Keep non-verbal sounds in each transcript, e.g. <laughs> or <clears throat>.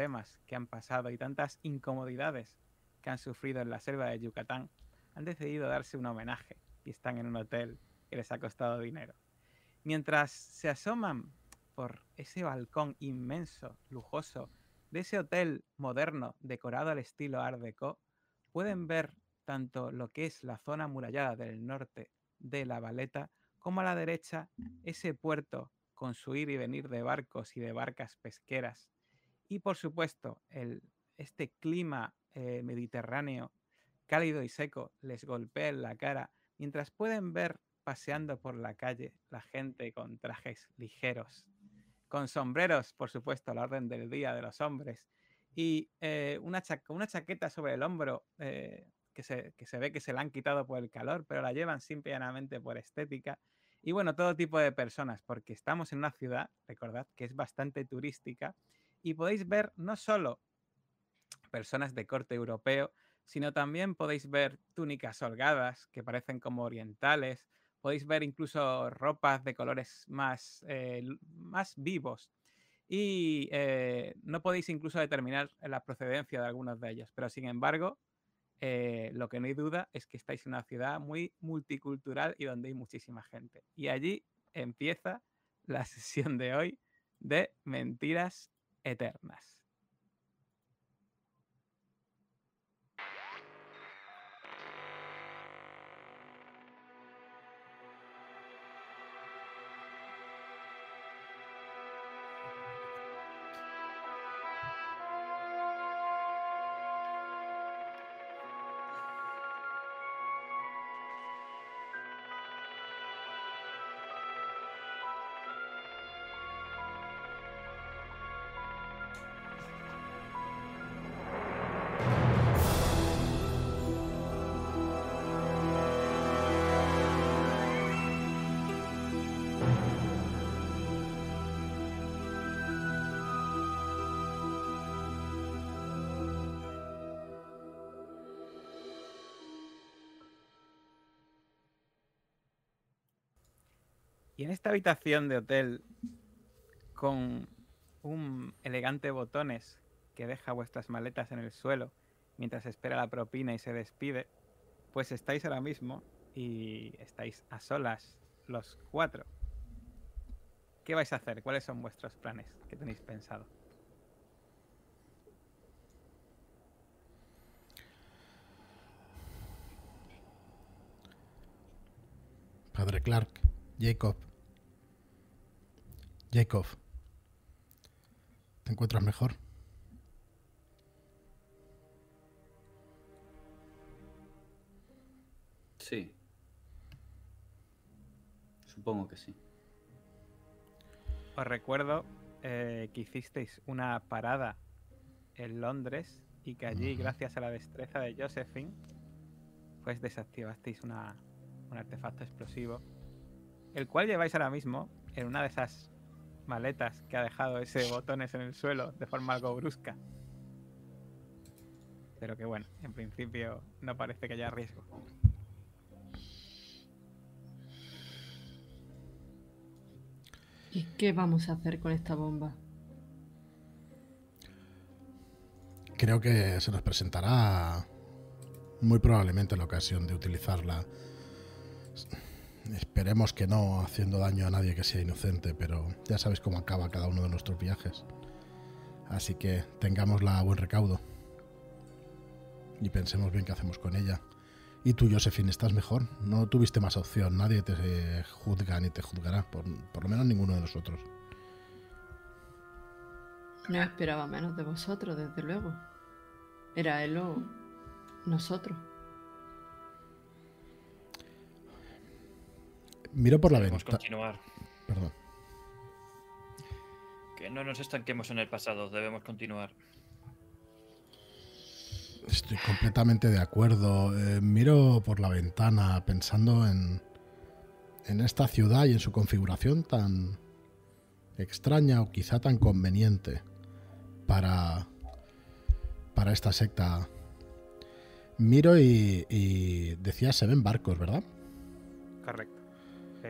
temas que han pasado y tantas incomodidades que han sufrido en la selva de Yucatán, han decidido darse un homenaje y están en un hotel que les ha costado dinero. Mientras se asoman por ese balcón inmenso, lujoso, de ese hotel moderno decorado al estilo Art Deco, pueden ver tanto lo que es la zona amurallada del norte de la Valeta, como a la derecha ese puerto con su ir y venir de barcos y de barcas pesqueras. Y por supuesto, el, este clima eh, mediterráneo cálido y seco les golpea en la cara, mientras pueden ver paseando por la calle la gente con trajes ligeros, con sombreros, por supuesto, a la orden del día de los hombres, y eh, una, una, chaqueta sobre el hombro eh, que, se, que, se, ve que se la han quitado por el calor, pero la llevan simplemente por estética. Y bueno, todo tipo de personas, porque estamos en una ciudad, recordad, que es bastante turística, y podéis ver no solo personas de corte europeo, sino también podéis ver túnicas holgadas que parecen como orientales, podéis ver incluso ropas de colores más, eh, más vivos y eh, no podéis incluso determinar la procedencia de algunos de ellos, pero sin embargo, eh, lo que no hay duda es que estáis en una ciudad muy multicultural y donde hay muchísima gente. Y allí empieza la <laughs> sesión de hoy de Mentiras Eternas. Esta habitación de hotel, con un elegante botones que deja vuestras maletas en el suelo mientras espera la propina y se despide, pues estáis ahora mismo y estáis a solas los cuatro. ¿Qué vais a hacer? ¿Cuáles son vuestros planes que tenéis pensado? Padre Clark, Jacob, Jacob, ¿te encuentras mejor? Sí. Supongo que sí. Os recuerdo eh, que hicisteis una parada en Londres y que allí, gracias a la destreza de Josephine, pues desactivasteis una, un artefacto explosivo, el cual lleváis ahora mismo en una de esas maletas que ha dejado ese botones en el suelo de forma algo brusca. Pero que bueno, en principio no parece que haya riesgo. ¿Y qué vamos a hacer con esta bomba? Creo que se nos presentará muy probablemente la ocasión de utilizarla Esperemos que no haciendo daño a nadie que sea inocente, pero ya sabes cómo acaba cada uno de nuestros viajes. Así que tengámosla a buen recaudo. Y pensemos bien qué hacemos con ella. Y tú, Josephine, estás mejor. No tuviste más opción. Nadie te juzga ni te juzgará. Por, por lo menos ninguno de nosotros. No esperaba menos de vosotros, desde luego. Era él o nosotros. Miro por la Debemos ventana. continuar. Perdón. Que no nos estanquemos en el pasado, debemos continuar. Estoy completamente de acuerdo. Eh, miro por la ventana pensando en, en esta ciudad y en su configuración tan extraña o quizá tan conveniente para, para esta secta. Miro y, y decía, se ven barcos, ¿verdad? Correcto.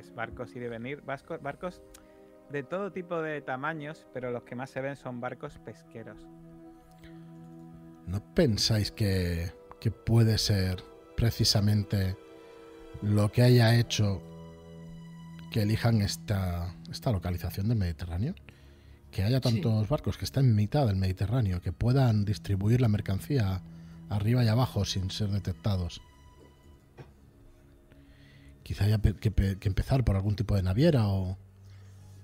Es barcos y de venir. Barcos, barcos de todo tipo de tamaños, pero los que más se ven son barcos pesqueros. ¿No pensáis que, que puede ser precisamente lo que haya hecho que elijan esta, esta localización del Mediterráneo? Que haya Sí. tantos barcos que están en mitad del Mediterráneo, que puedan distribuir la mercancía arriba y abajo sin ser detectados. Quizá haya que, pe- que empezar por algún tipo de naviera o,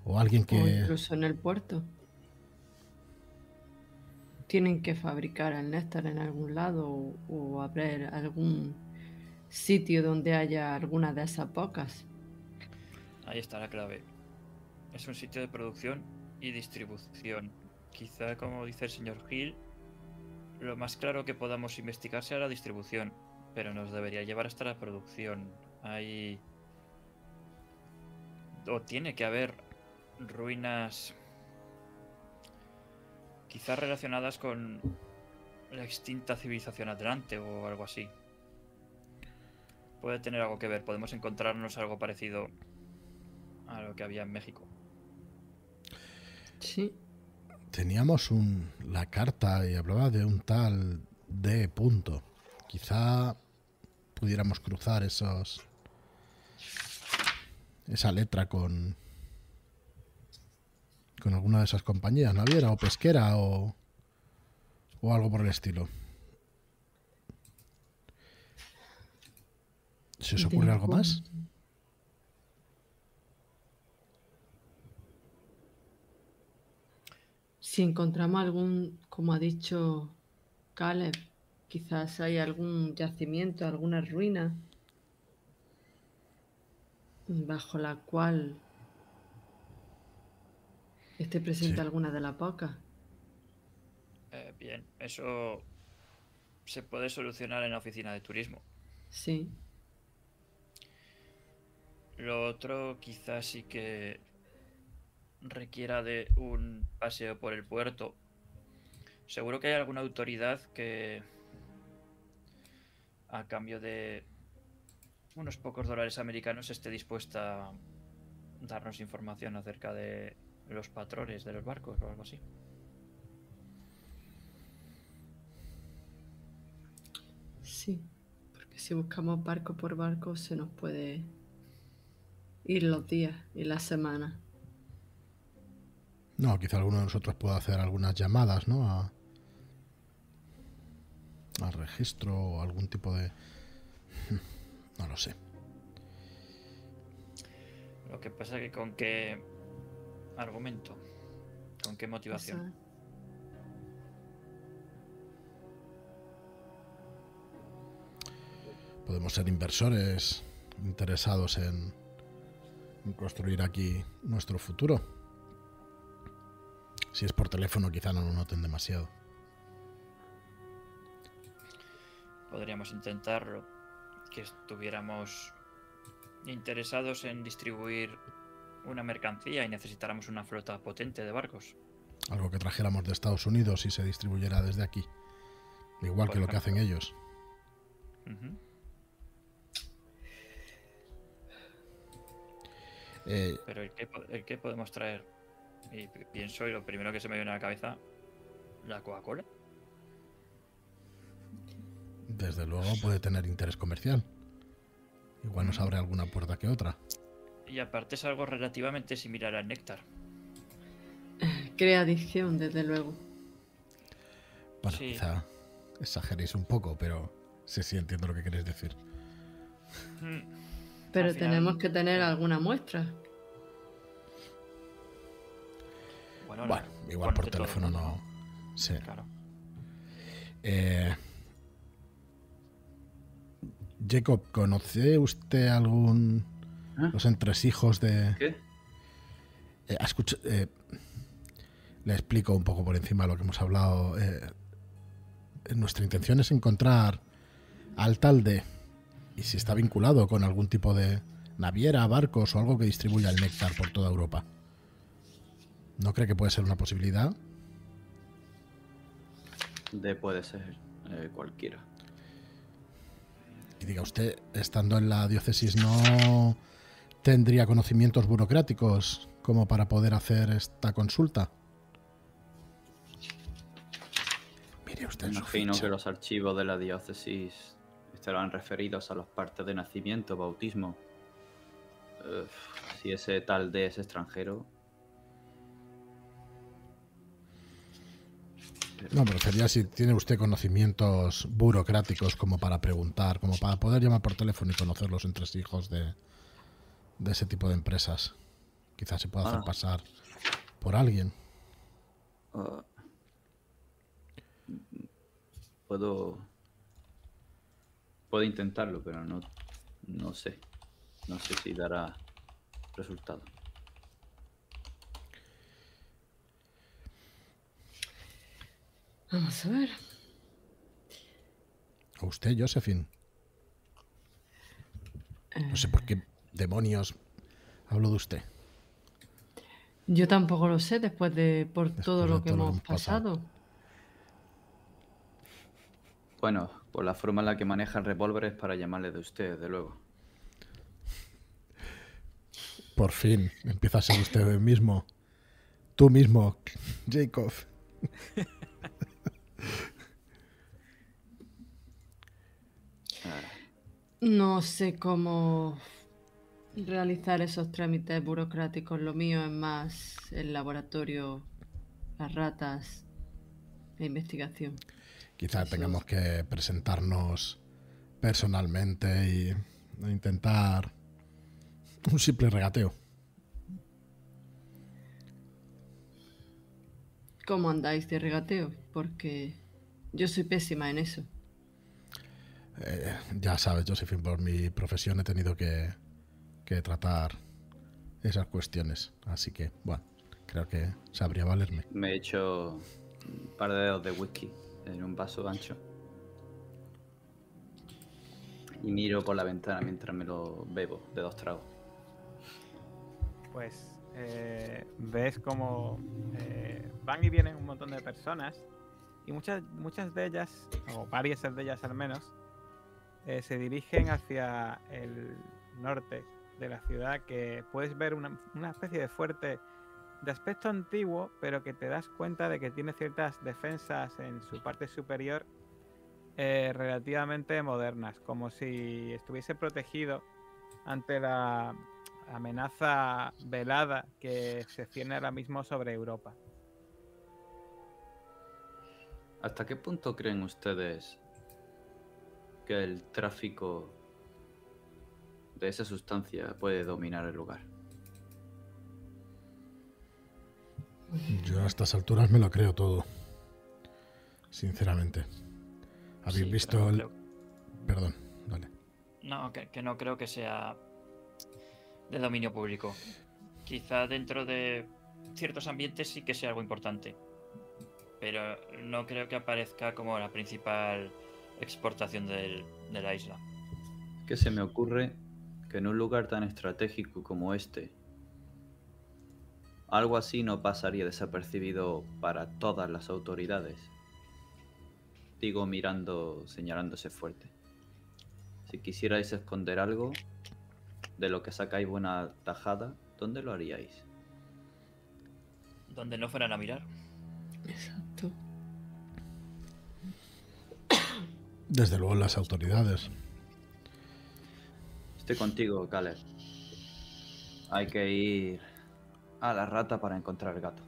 o alguien O que... incluso en el puerto. Tienen que fabricar el néctar en algún lado o, o abrir algún sitio donde haya alguna de esas pocas. Ahí está la clave. Es un sitio de producción y distribución. Quizá, como dice el señor Hill, lo más claro que podamos investigar sea la distribución, pero nos debería llevar hasta la producción. Hay... O tiene que haber ruinas quizás relacionadas con la extinta civilización atlante o algo así. Puede tener algo que ver, podemos encontrarnos algo parecido a lo que había en México. Sí. Teníamos un, la carta y hablaba de un tal D. Punto. Quizá pudiéramos cruzar esos esa letra con con alguna de esas compañías, naviera o pesquera o o algo por el estilo. ¿Se os ocurre algo más? Si encontramos algún, como ha dicho Caleb, quizás hay algún yacimiento, alguna ruina bajo la cual esté presente Sí. alguna de las pocas. Eh, bien, eso se puede solucionar en la oficina de turismo. Sí, Lo otro quizás sí que requiera de un paseo por el puerto. Seguro que hay alguna autoridad que a cambio de unos pocos dólares americanos esté dispuesta a darnos información acerca de los patrones de los barcos o algo así. sí. Porque si buscamos barco por barco se nos puede ir los días y las semanas. No, quizá alguno de nosotros pueda hacer algunas llamadas, ¿no? A, al registro o algún tipo de... No lo sé. Lo que pasa que con qué argumento, con qué motivación. Podemos ser inversores interesados en, en construir aquí nuestro futuro. Si es por teléfono quizá no lo noten demasiado. Podríamos intentarlo. Que estuviéramos interesados en distribuir una mercancía y necesitáramos una flota potente de barcos. Algo que trajéramos de Estados Unidos y se distribuyera desde aquí. Igual Por que lo que hacen ellos. Eh, Pero ¿el qué, po- el qué podemos traer? Y pi- pienso, y lo primero que se me viene a la cabeza, la Coca-Cola. Desde luego puede tener interés comercial. Igual nos abre alguna puerta que otra. Y aparte es algo relativamente similar al néctar. <laughs> Crea adicción, desde luego. Bueno, Sí. quizá exageréis un poco, pero sí, sí entiendo lo que queréis decir. Mm, Pero final- tenemos que tener alguna muestra. Bueno, Bueno, igual por todo teléfono no. Sí. Claro. Eh, Jacob, ¿conoce usted algún ¿Ah? los entresijos de ¿Qué? eh, ha escuch- eh, le explico un poco por encima de lo que hemos hablado. eh, nuestra intención es encontrar al tal de y si está vinculado con algún tipo de naviera, barcos o algo que distribuya el néctar por toda Europa. ¿No cree que puede ser una posibilidad? De puede ser cualquiera. Y diga usted, estando en la diócesis, ¿no tendría conocimientos burocráticos como para poder hacer esta consulta? Mire usted Imagino que los archivos de la diócesis estarán referidos a los partes de nacimiento, bautismo. Si ese tal D es extranjero. No, me refería si tiene usted conocimientos burocráticos como para preguntar, como para poder llamar por teléfono y conocer los entresijos de, de ese tipo de empresas. Quizás se pueda hacer Ah. pasar por alguien. Ah. puedo. Puedo intentarlo, pero no, no sé. No sé si dará resultado. Vamos a ver. ¿O usted, Josephine? No sé por qué demonios hablo de usted. Yo tampoco lo sé después de por Después todo lo que todo hemos pasado. pasado. Bueno, por la forma en la que maneja el revólver es para llamarle de usted, de luego. Por fin, empieza a ser usted mismo. Tú mismo, Jacob. <laughs> No sé cómo realizar esos trámites burocráticos. Lo mío es más el laboratorio, las ratas, la investigación. Quizá Eso tengamos que presentarnos personalmente y e intentar un simple regateo. ¿Cómo andáis de regateo? Porque yo soy pésima en eso. Eh, ya sabes, Josephine, por mi profesión he tenido que, que tratar esas cuestiones. Así que, bueno, creo que sabría valerme. Me he hecho un par de dedos de whisky en un vaso ancho. Y miro por la ventana mientras me lo bebo de dos tragos. Pues eh, ves como eh, van y vienen un montón de personas y muchas, muchas de ellas, o varias de ellas al menos, eh, se dirigen hacia el norte de la ciudad, que puedes ver una, una especie de fuerte de aspecto antiguo, pero que te das cuenta de que tiene ciertas defensas en su parte superior relativamente modernas, como si estuviese protegido ante la amenaza velada que se cierne ahora mismo sobre Europa. ¿Hasta qué punto creen ustedes que el tráfico de esa sustancia puede dominar el lugar? Yo a estas alturas me lo creo todo. Sinceramente. ¿Habéis Sí, visto el... creo- Perdón, dale. No, que, que no creo que sea de dominio público. Quizá dentro de ciertos ambientes sí que sea algo importante. Pero no creo que aparezca como la principal exportación del- de la isla. Que se me ocurre que en un lugar tan estratégico como este, algo así no pasaría desapercibido para todas las autoridades. Digo mirando, señalándose fuerte. Si quisierais esconder algo de lo que sacáis buena tajada, ¿dónde lo haríais? Donde no fueran a mirar. Exacto. Desde luego las autoridades. Estoy contigo, Caleb. Hay que ir a la rata para encontrar el gato.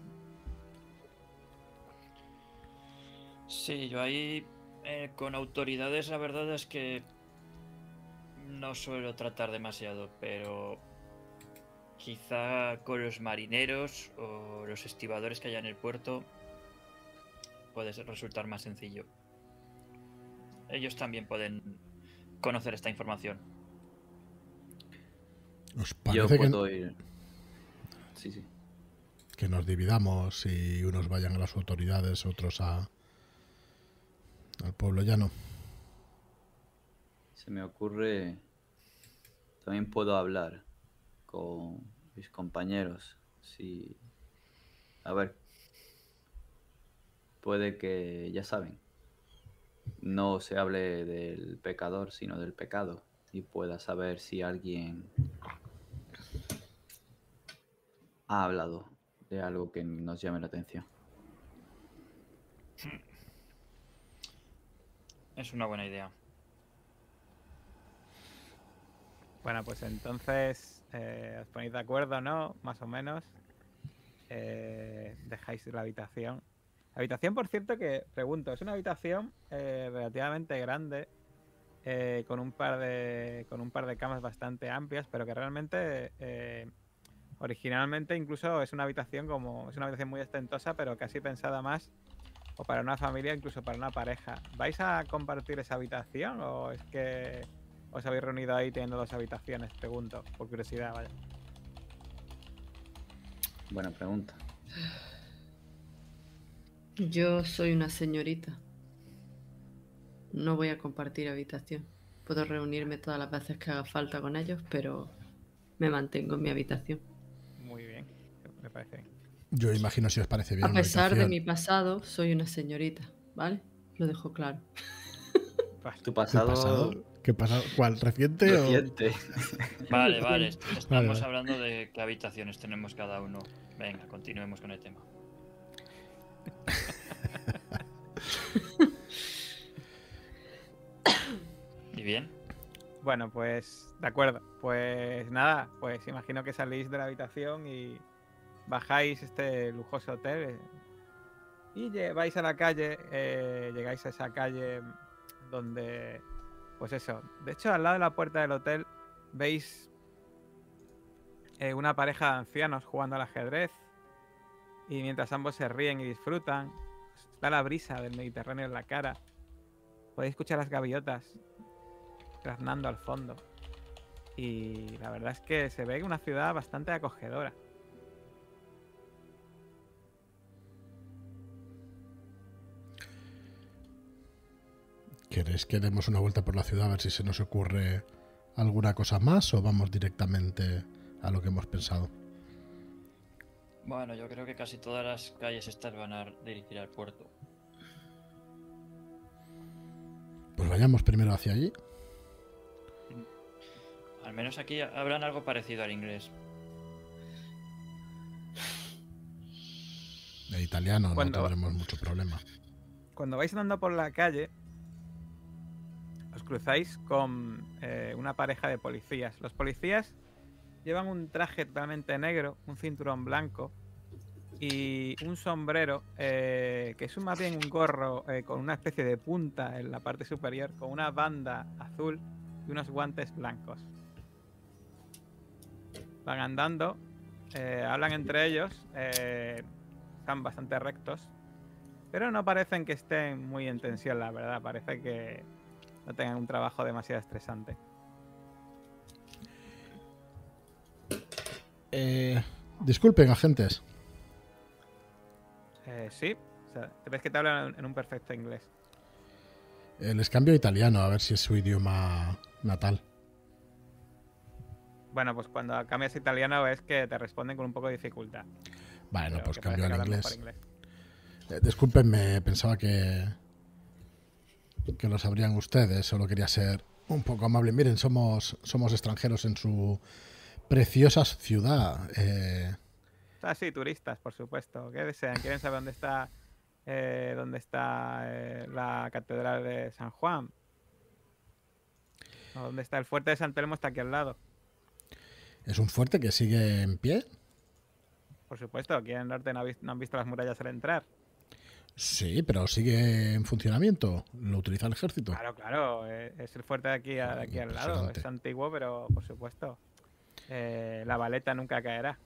Sí, yo ahí eh, con autoridades la verdad es que no suelo tratar demasiado, pero quizá con los marineros o los estibadores que haya en el puerto puede resultar más sencillo. Ellos también pueden conocer esta información. ¿Os Yo parece que, puedo ir. Sí, sí. que nos dividamos y unos vayan a las autoridades, otros a al pueblo llano? Se me ocurre. También puedo hablar con mis compañeros. Si. A ver. Puede que. Ya saben. No se hable del pecador, sino del pecado. Y pueda saber si alguien. Ha hablado de algo que nos llame la atención. Es una buena idea. Bueno, pues entonces eh, os ponéis de acuerdo, ¿no? Más o menos. Eh, dejáis la habitación. Habitación, por cierto, que pregunto, es una habitación eh, relativamente grande, eh, con un par de con un par de camas bastante amplias, pero que realmente eh, originalmente incluso es una habitación como es una habitación muy ostentosa, pero casi pensada más o para una familia, incluso para una pareja. ¿Vais a compartir esa habitación o es que os habéis reunido ahí teniendo dos habitaciones? Pregunto, por curiosidad, vaya. Buena pregunta. Yo soy una señorita. No voy a compartir habitación. Puedo reunirme todas las veces que haga falta con ellos, pero me mantengo en mi habitación. Muy bien, me parece bien. Yo imagino si os parece bien. A una pesar de mi pasado, soy una señorita, ¿vale? Lo dejo claro. Tu ¿Qué pasado, pasado? ¿Cuál? ¿Reciente o.? reciente. <laughs> Vale, vale. <laughs> est- Estamos Vale, vale. hablando de qué habitaciones tenemos cada uno. Venga, continuemos con el tema. ¿Y bien? Bueno, pues de acuerdo. Pues nada, pues imagino que salís de la habitación y bajáis este lujoso hotel eh, y lle- vais a la calle, eh, llegáis a esa calle donde, pues eso, de hecho al lado de la puerta del hotel veis eh, una pareja de ancianos jugando al ajedrez y mientras ambos se ríen y disfrutan, da la brisa del Mediterráneo en la cara. Podéis escuchar las gaviotas graznando al fondo. Y la verdad es que se ve una ciudad bastante acogedora. ¿Queréis que demos una vuelta por la ciudad a ver si se nos ocurre alguna cosa más o vamos directamente a lo que hemos pensado? Bueno, yo creo que casi todas las calles estas van a dirigir al puerto. Pues vayamos primero hacia allí. Al menos aquí habrán algo parecido al inglés. De italiano Cuando- no tendremos mucho problema. Cuando vais andando por la calle, cruzáis con eh, una pareja de policías. Los policías llevan un traje totalmente negro, un cinturón blanco y un sombrero eh, que es más bien un gorro eh, con una especie de punta en la parte superior, con una banda azul y unos guantes blancos. Van andando, hablan entre ellos, están bastante rectos, pero no parecen que estén muy en tensión, la verdad. Parece que no tengan un trabajo demasiado estresante. Eh, disculpen, agentes. Eh, sí, o sea, te ves que te hablan en un perfecto inglés. Eh, les cambio a italiano a ver si es su idioma natal. Bueno, pues cuando cambias a italiano ves que te responden con un poco de dificultad. Bueno, pero pues cambio al inglés. mejor Eh, discúlpenme, pensaba que que lo sabrían ustedes, solo quería ser un poco amable. Miren, somos somos extranjeros en su preciosa ciudad. eh, Ah, sí, turistas, por supuesto. ¿Qué desean? ¿Quieren saber dónde está, eh, dónde está eh, la catedral de San Juan? ¿O dónde está el fuerte de San Telmo? Está aquí al lado. es un fuerte que sigue en pie. Por supuesto, aquí en el norte no han visto las murallas al entrar. Sí, pero sigue en funcionamiento. Lo utiliza el ejército. Claro, claro, eh, es el fuerte de aquí, de aquí al lado. Es antiguo, pero por supuesto. eh, la baleta nunca caerá.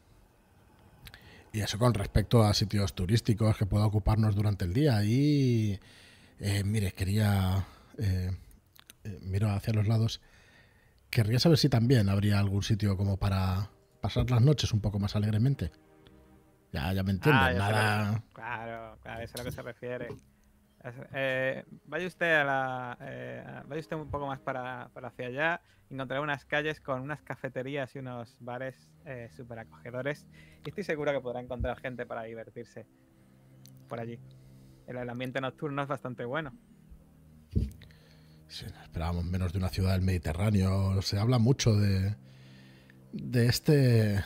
Y eso con respecto a sitios turísticos que pueda ocuparnos durante el día. Y eh, mire, quería. eh, eh, miro hacia los lados. Querría saber si también habría algún sitio como para pasar las noches un poco más alegremente. Ya, ya me entienden. Ah, nada. Claro, claro, eso es a lo que se refiere. Eh, vaya usted a la, eh, vaya usted un poco más para, para hacia allá. Encontrará unas calles con unas cafeterías y unos bares eh, súper acogedores. Y estoy seguro que podrá encontrar gente para divertirse por allí. El, el ambiente nocturno es bastante bueno. Sí, esperábamos menos de una ciudad del Mediterráneo. Se habla mucho de. de este.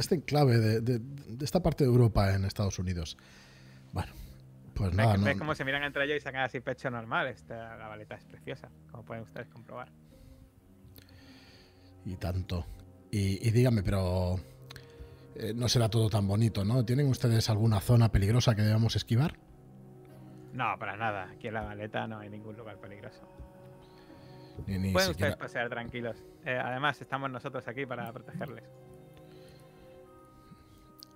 Este enclave, de, de- de esta parte de Europa en Estados Unidos. Bueno, Pues ¿Ves, nada, no, ves cómo se miran entre ellos y sacan así pecho normal? Esta, la baleta es preciosa, como pueden ustedes comprobar. y tanto. Y, y dígame, pero eh, no será todo tan bonito, ¿no? ¿Tienen ustedes alguna zona peligrosa que debamos esquivar? No, para nada. Aquí en la baleta no hay ningún lugar peligroso. Ni, ni Pueden siquiera- ustedes pasear tranquilos. Eh, además, estamos nosotros aquí para protegerles.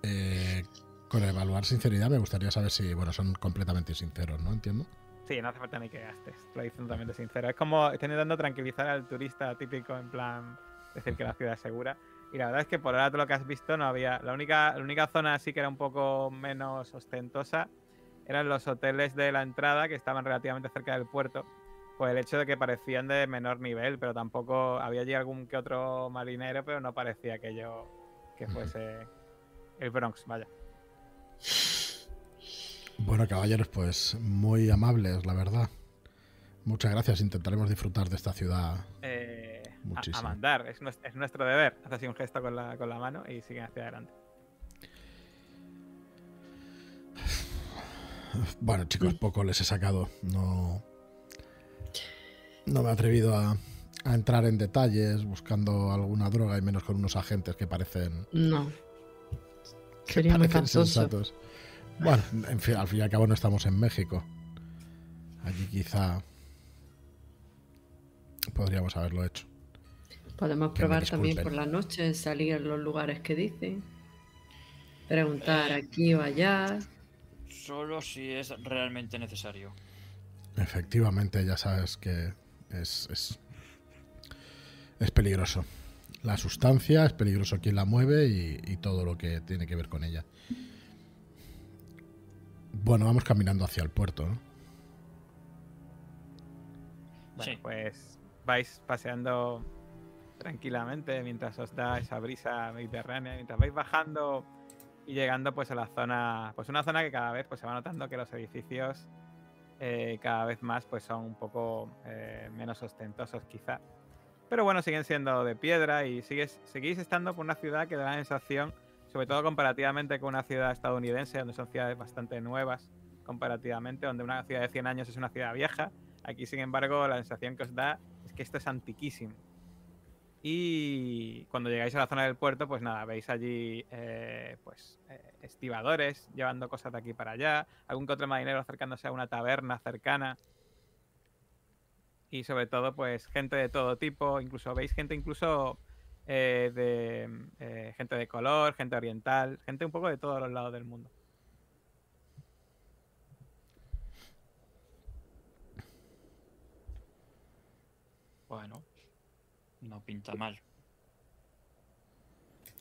Eh, con evaluar sinceridad me gustaría saber si, bueno, son completamente sinceros, ¿no? Entiendo. Sí, no hace falta ni que gastes. Lo dice totalmente sincero. Es como estoy intentando tranquilizar al turista típico, en plan, decir que la ciudad es segura. Y la verdad es que por ahora todo lo que has visto no había. La única, la única zona así que era un poco menos ostentosa eran los hoteles de la entrada que estaban relativamente cerca del puerto. Por el hecho de que parecían de menor nivel, pero tampoco había allí algún que otro marinero, pero no parecía aquello que fuese el Bronx, vaya. Bueno, caballeros, pues muy amables, la verdad. Muchas gracias. Intentaremos disfrutar de esta ciudad. Eh, a- a, Muchísimo. mandar, es nuestro deber. Hace así un gesto con la, con la mano y siguen hacia adelante. Bueno, chicos, poco les he sacado. No, no me he atrevido a, a entrar en detalles buscando alguna droga y menos con unos agentes que parecen, No. Sería muy sensatos. Bueno, en fin, al fin y al cabo no estamos en México. Allí quizá podríamos haberlo hecho. Podemos probar también por la noche, salir a los lugares que dicen. Preguntar aquí o allá. Solo si es realmente necesario. Efectivamente, ya sabes que es, es, es peligroso. La sustancia es peligroso quien la mueve y, y todo lo que tiene que ver con ella. Bueno, vamos caminando hacia el puerto, ¿no? Bueno, Sí. pues vais paseando tranquilamente mientras os da esa brisa mediterránea, mientras vais bajando y llegando pues a la zona, pues una zona que cada vez pues se va notando que los edificios eh, cada vez más pues son un poco eh, menos ostentosos quizá. Pero bueno, siguen siendo de piedra y sigues, seguís estando por una ciudad que da la sensación, sobre todo comparativamente con una ciudad estadounidense, donde son ciudades bastante nuevas comparativamente, donde una ciudad de 100 años es una ciudad vieja. Aquí, sin embargo, la sensación que os da es que esto es antiquísimo. Y cuando llegáis a la zona del puerto, pues nada, veis allí eh, pues eh, estibadores llevando cosas de aquí para allá, algún que otro marinero acercándose a una taberna cercana. Y sobre todo, pues gente de todo tipo, incluso veis gente incluso eh, de eh, gente de color, gente oriental, gente un poco de todos los lados del mundo. Bueno, no pinta mal.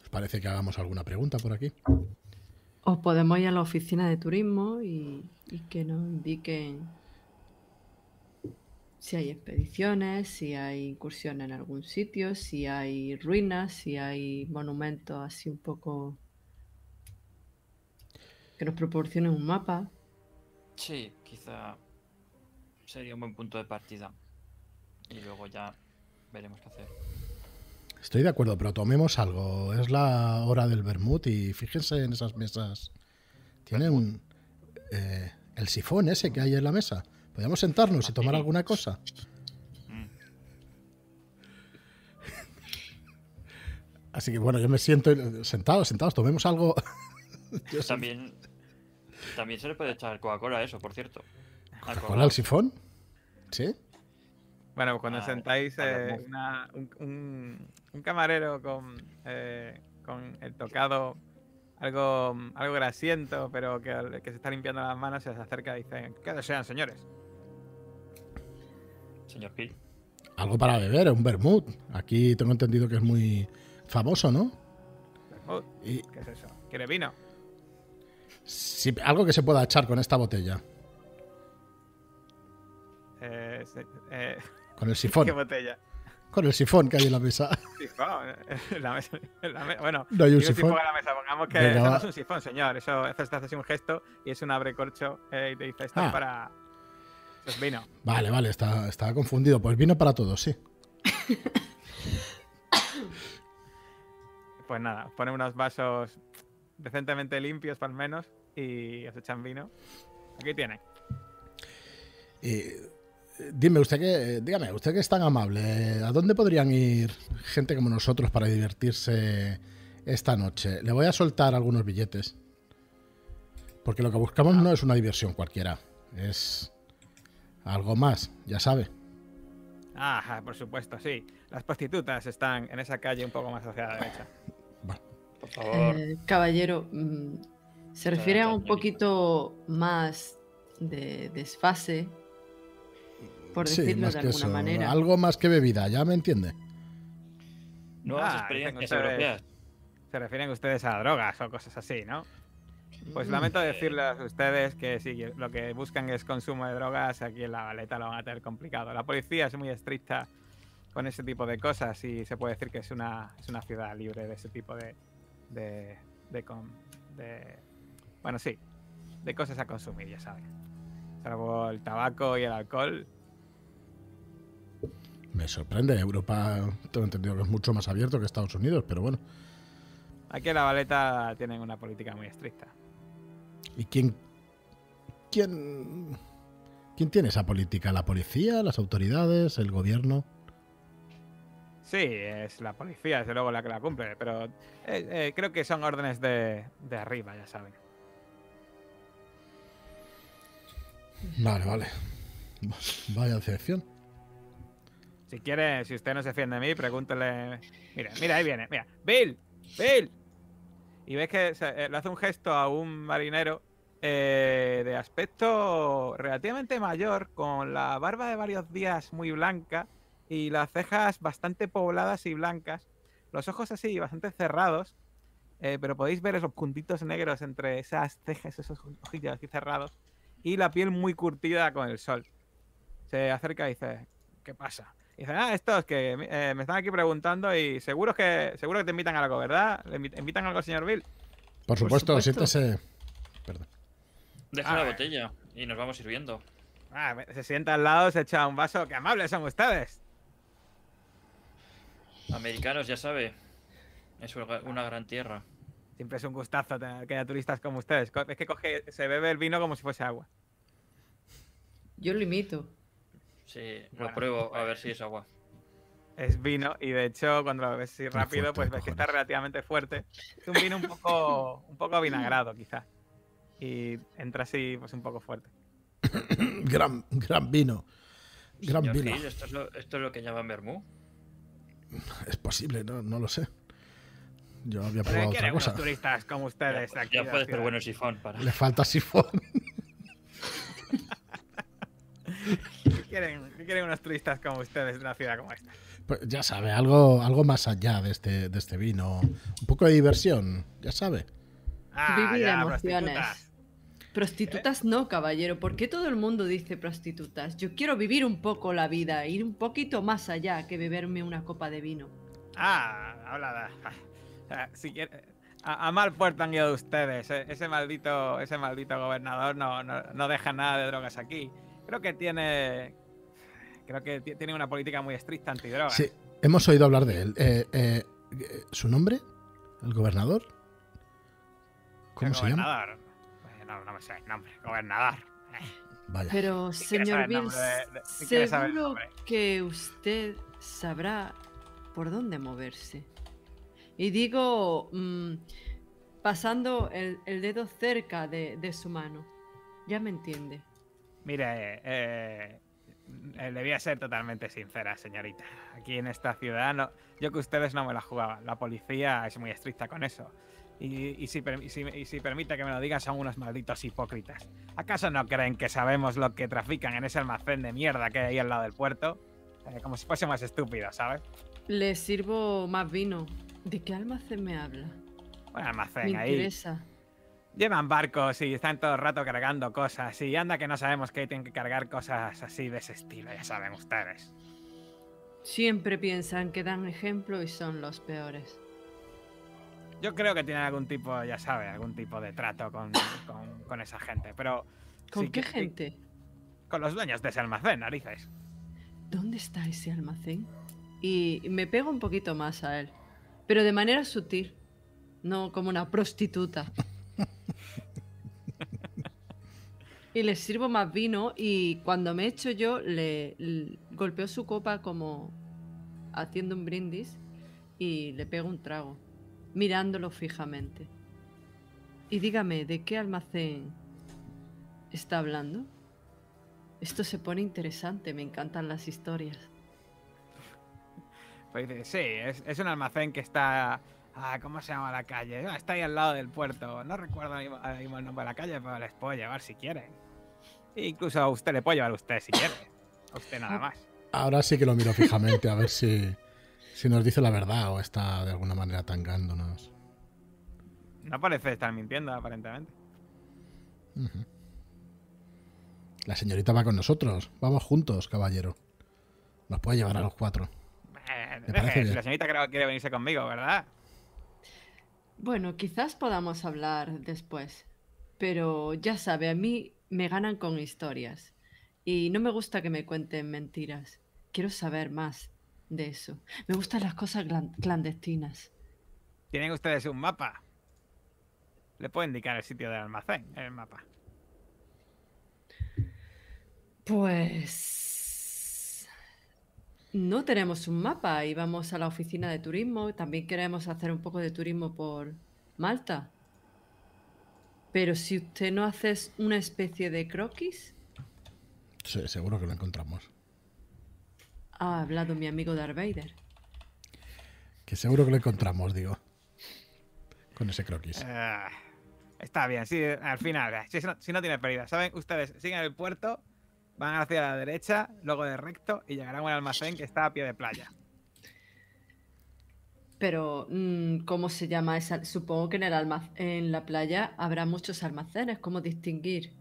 ¿Os parece que hagamos alguna pregunta por aquí? O podemos ir a la oficina de turismo y, y que nos indiquen si hay expediciones, si hay incursiones en algún sitio, si hay ruinas, si hay monumentos así un poco que nos proporcionen un mapa. Sí, quizá sería un buen punto de partida. Y luego ya veremos qué hacer. Estoy de acuerdo, pero tomemos algo. Es la hora del vermut y fíjense en esas mesas. Tienen un, eh, el sifón ese que hay en la mesa. Podríamos sentarnos y tomar alguna cosa. Mm, Así que bueno, yo me siento sentados, sentados, tomemos algo. <laughs> Yo También, también se le puede echar Coca-Cola a eso, por cierto. Al ¿Cola al sifón? ¿Sí? Bueno, cuando Ah, sentáis, eh, una- un, un- un camarero con, eh, con el tocado algo, algo grasiento, pero que, que se está limpiando las manos, se acerca y dice, ¿qué desean, señores? Señor Hill. Algo para beber, un vermut. Aquí tengo entendido que es muy famoso, ¿no? Vermut, Y ¿Qué es eso? ¿Quiere vino? si- algo que se pueda echar con esta botella, Eh, eh, con el <laughs> ¿Qué sifón. botella? Con el sifón que hay en la mesa. <laughs> Sifón, en la mesa- en la me- bueno, No hay un sifón. en la mesa, pongamos que Venga, eso no va. es un sifón, señor. Eso, eso te hace un gesto y es un abrecorcho eh, y te dice, esto Ah. para... Esto es vino. Vale, vale, estaba confundido. Pues vino para todos, sí. Pues nada, ponen unos vasos decentemente limpios, para al menos, y os echan vino. aquí tiene. Y, dime, usted que, dígame, usted que es tan amable, ¿a dónde podrían ir gente como nosotros para divertirse esta noche? Le voy a soltar algunos billetes. Porque lo que buscamos no es una diversión cualquiera, es algo más, ya sabe. Ah, por supuesto, sí. Las prostitutas están en esa calle un poco más hacia la derecha. Bueno, Por favor. Eh, caballero, mm, se refiere a un poquito más de desfase, por sí, decirlo más de que alguna eso, manera. algo más que bebida, ¿ya me entiende? Nuevas Ah, experiencias ustedes- europeas. Se refieren ustedes a drogas o cosas así, ¿no? Pues Mm, lamento decirles a ustedes que si lo que buscan es consumo de drogas, aquí en la Valeta lo van a tener complicado. La policía es muy estricta con ese tipo de cosas y se puede decir que es una, es una ciudad libre de ese tipo de, de, de, con- de- Bueno, sí, de cosas a consumir, ya saben. Salvo el tabaco y el alcohol. Me sorprende, Europa tengo entendido que es mucho más abierto que Estados Unidos, pero bueno. Aquí en la Valeta tienen una política muy estricta. ¿Y quién, quién, quién tiene esa política? ¿La policía, las autoridades, el gobierno? Sí, es la policía, desde luego, la que la cumple, pero eh, eh, creo que son órdenes de, de arriba, ya saben. Vale, vale. Vaya decepción. Si quiere, si usted no se fiende de mí, pregúntele. Mira, mira, ahí viene, mira. ¡Bill! ¡Bill! Y ves que eh, le hace un gesto a un marinero eh, de aspecto relativamente mayor, con la barba de varios días muy blanca y las cejas bastante pobladas y blancas, los ojos así bastante cerrados, eh, pero podéis ver esos puntitos negros entre esas cejas, esos ojillos así cerrados, y la piel muy curtida con el sol. Se acerca y dice, ¿qué pasa? Y dice, ah, estos que eh, me están aquí preguntando y seguro que seguro que te invitan a algo, ¿verdad? ¿Le invi- invitan algo al señor Bill? Por supuesto, supuesto. siéntese. Perdón. Deja Ah, la eh. botella y nos vamos sirviendo. Ah, se sienta al lado, se echa un vaso. ¡Qué amables son ustedes! Americanos, ya sabe. Es una gran tierra. Siempre es un gustazo tener que haya turistas como ustedes. Es que coge, se bebe el vino como si fuese agua. Yo lo imito. Sí, lo Bueno, pruebo a ver si es agua. Es vino y de hecho cuando lo bebes así rápido, fuerte, pues ves que está relativamente fuerte. Es un vino un poco, <laughs> un poco vinagrado quizás. Y entra así pues un poco fuerte. <coughs> Gran, gran vino. Gran Señor vino. Gil, ¿esto, es lo, ¿Esto es lo que llaman vermú? <laughs> Es posible, no, no lo sé. Yo había probado ¿qué otra cosa. turistas como ustedes Ya, aquí? ya en la puede ser bueno sifón para. Le falta sifón. <laughs> ¿Qué quieren, qué quieren unos turistas como ustedes de una ciudad como esta? Pues ya sabe, algo, algo más allá de este, de este vino. Un poco de diversión, ya sabe. Ah, Vivir ya, emociones. prostitutas. Prostitutas no, caballero. ¿Por qué todo el mundo dice prostitutas? Yo quiero vivir un poco la vida, ir un poquito más allá que beberme una copa de vino. Ah, habla Si quiere... A, a mal puerto han ido ustedes. e- Ese maldito, ese maldito gobernador no, no, no deja nada de drogas aquí. Creo que tiene... Creo que ti- tiene una política muy estricta antidrogas. Sí, hemos oído hablar de él. Eh, eh, ¿Su nombre? ¿El gobernador? ¿Cómo El se llama? gobernador. Eh, No, no me sé el nombre. Gobernador. Vaya. Pero, Si señor Bill, si seguro que usted sabrá por dónde moverse. Y digo, mm, pasando el, el dedo cerca de, de su mano. Ya me entiende. Mire, eh, le voy a ser totalmente sincera, señorita. Aquí en esta ciudad, no, yo que ustedes no me la jugaba. La policía es muy estricta con eso. Y, y si, y si- y si permite que me lo digan, son unos malditos hipócritas. ¿Acaso no creen que sabemos lo que trafican en ese almacén de mierda que hay ahí al lado del puerto? Eh, como si fuésemos estúpidos, ¿sabes? Le sirvo más vino. ¿De qué almacén me habla? Un almacén Me ahí. interesa. Llevan barcos y están todo el rato cargando cosas. Y anda que no sabemos que tienen que cargar cosas así de ese estilo, ya saben ustedes. Siempre piensan que dan ejemplo y son los peores. Yo creo que tienen algún tipo, ya sabe, algún tipo de trato con, con- con esa gente. Pero. ¿Con sí qué que- gente? Con los dueños de ese almacén, narices. ¿Dónde está ese almacén? Y me pego un poquito más a él. Pero de manera sutil. No como una prostituta. Y le sirvo más vino y cuando me echo yo le, le golpeo su copa como haciendo un brindis y le pego un trago, mirándolo fijamente. Y dígame, ¿de qué almacén está hablando? Esto se pone interesante, me encantan las historias. Pues sí, es, un almacén que está... Ah, ¿Cómo se llama la calle? Está ahí al lado del puerto. No recuerdo el nombre de la calle, pero les puedo llevar si quieren. Incluso a usted le puedo llevar a usted si quiere. A usted nada más. Ahora sí que lo miro fijamente a ver si, si nos dice la verdad o está de alguna manera tangándonos. No parece estar mintiendo, aparentemente. La señorita va con nosotros. Vamos juntos, caballero. Nos puede llevar a los cuatro. Eh, Me parece deje, bien. la señorita creo que quiere venirse conmigo, ¿verdad? Bueno, quizás podamos hablar después, pero ya sabe, a mí me ganan con historias y no me gusta que me cuenten mentiras. Quiero saber más de eso. Me gustan las cosas clan- clandestinas. ¿Tienen ustedes un mapa? Le puedo indicar el sitio del almacén, el mapa. Pues... No tenemos un mapa y vamos a la oficina de turismo. También queremos hacer un poco de turismo por Malta. Pero si usted no hace una especie de croquis, Sí, seguro que lo encontramos. ha hablado mi amigo Darth Vader. Que seguro que lo encontramos, digo. Con ese croquis. Eh, está bien, sí, al final, si no, si no tiene pérdida. ¿Saben? Ustedes siguen el puerto, van hacia la derecha, luego de recto y llegarán a un almacén que está a pie de playa. Pero, mm, ¿cómo se llama esa? Supongo que en, el alma- en la playa habrá muchos almacenes. ¿Cómo distinguir?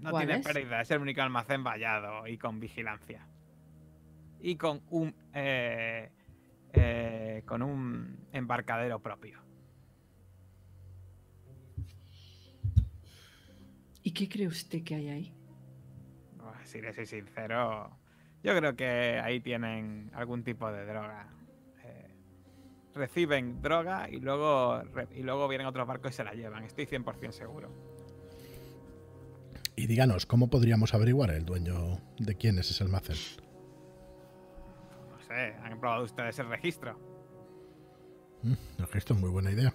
No ¿Cuál tiene es? pérdida, es el único almacén vallado y con vigilancia. Y con un eh, eh, con un embarcadero propio. ¿Y qué cree usted que hay ahí? Buah, Si le soy sincero, yo creo que ahí tienen algún tipo de droga. Reciben droga y luego, y luego vienen otros barcos y se la llevan. Estoy 100% seguro. Y díganos, ¿cómo podríamos averiguar el dueño de quién es ese almacén? No sé, ¿han probado ustedes el registro? Mm, el gesto es muy buena idea.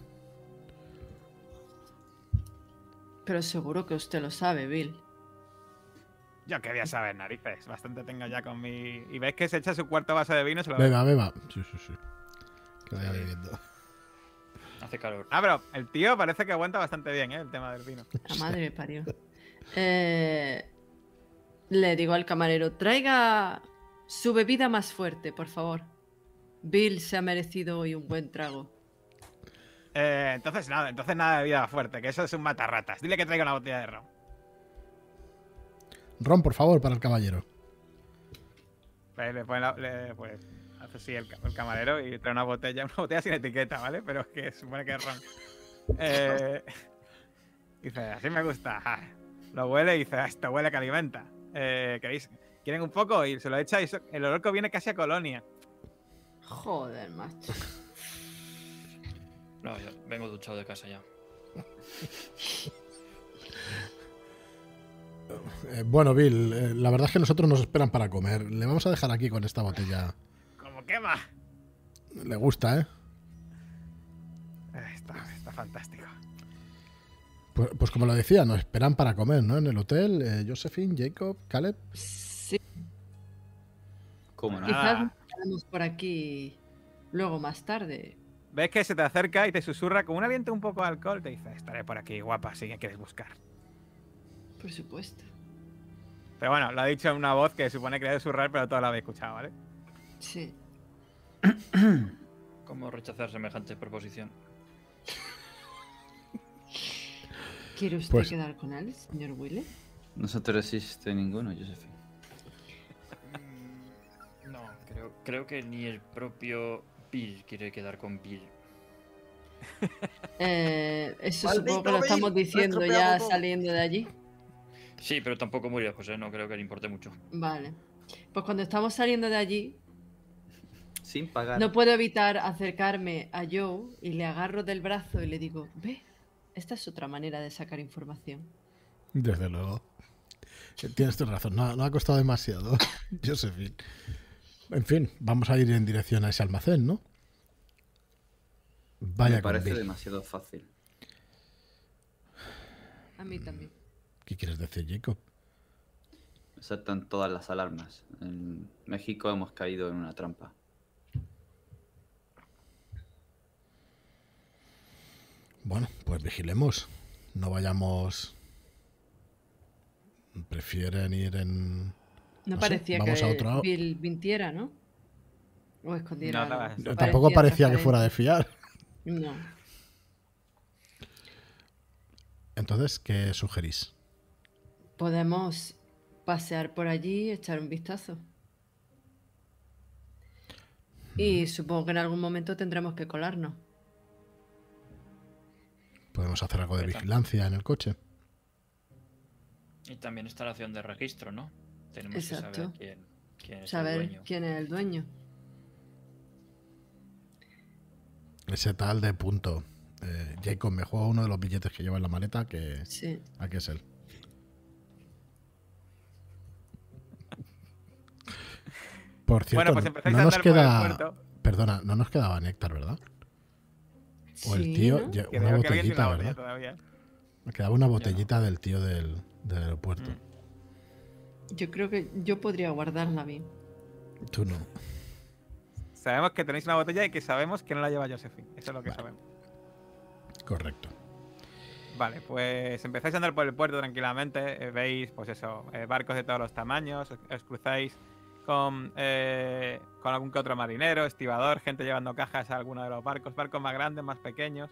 Pero seguro que usted lo sabe, Bill. Yo qué voy a saber, narices. Bastante tengo ya con mi... Y ves que se echa su cuarto vaso de vino y se lo bebe. Beba, beba. Sí, sí, sí. Que vaya bebiendo. Hace calor. Ah, pero el tío parece que aguanta bastante bien, ¿eh? El tema del vino. <laughs> La madre me parió. Eh, le digo al camarero, traiga su bebida más fuerte, por favor. Bill se ha merecido hoy un buen trago. Eh, entonces nada, entonces nada de vida fuerte, que eso es un matarratas. Dile que traiga una botella de ron. Ron, por favor, para el caballero. Le pone la- le- pues hace así el, ca- el camarero y trae una botella, <laughs> una botella sin etiqueta, ¿vale? Pero es que supone que es ron. Eh, dice, así me gusta. Lo huele y dice, "Ah, esto huele que alimenta. Eh, ¿Queréis? ¿Quieren un poco? Y se lo echa y el olor que viene casi a colonia. Joder, macho. No, yo vengo duchado de casa ya. Eh, bueno, Bill, eh, la verdad es que nosotros nos esperan para comer. Le vamos a dejar aquí con esta botella. Como quema. Le gusta, ¿eh? Está, está fantástico. Pues, pues como lo decía, nos esperan para comer, ¿no? En el hotel, eh, Josephine, Jacob, Caleb. Sí, ¿Cómo no? Quizá- quizás por aquí luego más tarde. Ves que se te acerca y te susurra con un aliento un poco de alcohol. Te dice, estaré por aquí, guapa, si me quieres buscar. Por supuesto. Pero bueno, lo ha dicho en una voz que supone que debe susurrar, pero todo lo habéis escuchado, ¿vale? Sí. <clears throat> ¿Cómo rechazar semejante proposición? ¿Quiere usted Pues- quedar con él, señor Willy? No se te resiste ninguno, Josephine. Mm, No, creo, creo que ni el propio Bill quiere quedar con Bill. Eh, eso supongo que lo Bill, estamos diciendo ya saliendo de allí. Sí, pero tampoco muy lejos, ¿eh? No creo que le importe mucho. Vale. Pues cuando estamos saliendo de allí, Sin pagar. no puedo evitar acercarme a Joe y le agarro del brazo y le digo, ve, esta es otra manera de sacar información. Desde luego. Tienes tu razón, no, no ha costado demasiado, <laughs> Josephine. En fin, vamos a ir en dirección a ese almacén, ¿no? Vaya Me parece demasiado fácil. A mí también. ¿Qué quieres decir, Jacob? Saltan todas las alarmas. En México hemos caído en una trampa. Bueno, pues vigilemos. No vayamos. Prefieren ir en. No, No sé, parecía vamos que a otro- Bill mintiera, ¿no? O escondiera. No, no, algo. no, Tampoco parecía que fuera de fiar. No. Entonces, ¿qué sugerís? Podemos pasear por allí y echar un vistazo. Y supongo que en algún momento tendremos que colarnos. Podemos hacer algo de vigilancia en el coche. Y también instalación de registro, ¿no? Tenemos que Exacto. saber quién, quién es el dueño. quién es el dueño. Ese tal de punto. Eh, Jacob me juega uno de los billetes que lleva en la maleta que Sí. aquí es él. Por cierto, Bueno, pues no- nos queda. Perdona, no nos quedaba néctar, ¿verdad? O el Sí, tío, ¿no? lle- Que una botellita, una ¿verdad? todavía. Me quedaba una botellita del tío del, del aeropuerto. Mm. Yo creo que yo podría guardarla bien. Tú no. Sabemos que tenéis una botella y que sabemos que no la lleva Josephine. Eso es lo que Vale. sabemos. Correcto. Vale, pues empezáis a andar por el puerto tranquilamente. eh, veis, pues eso, eh, barcos de todos los tamaños. Os, os cruzáis con, eh, con algún que otro marinero, estibador, gente llevando cajas a alguno de los barcos, barcos más grandes, más pequeños.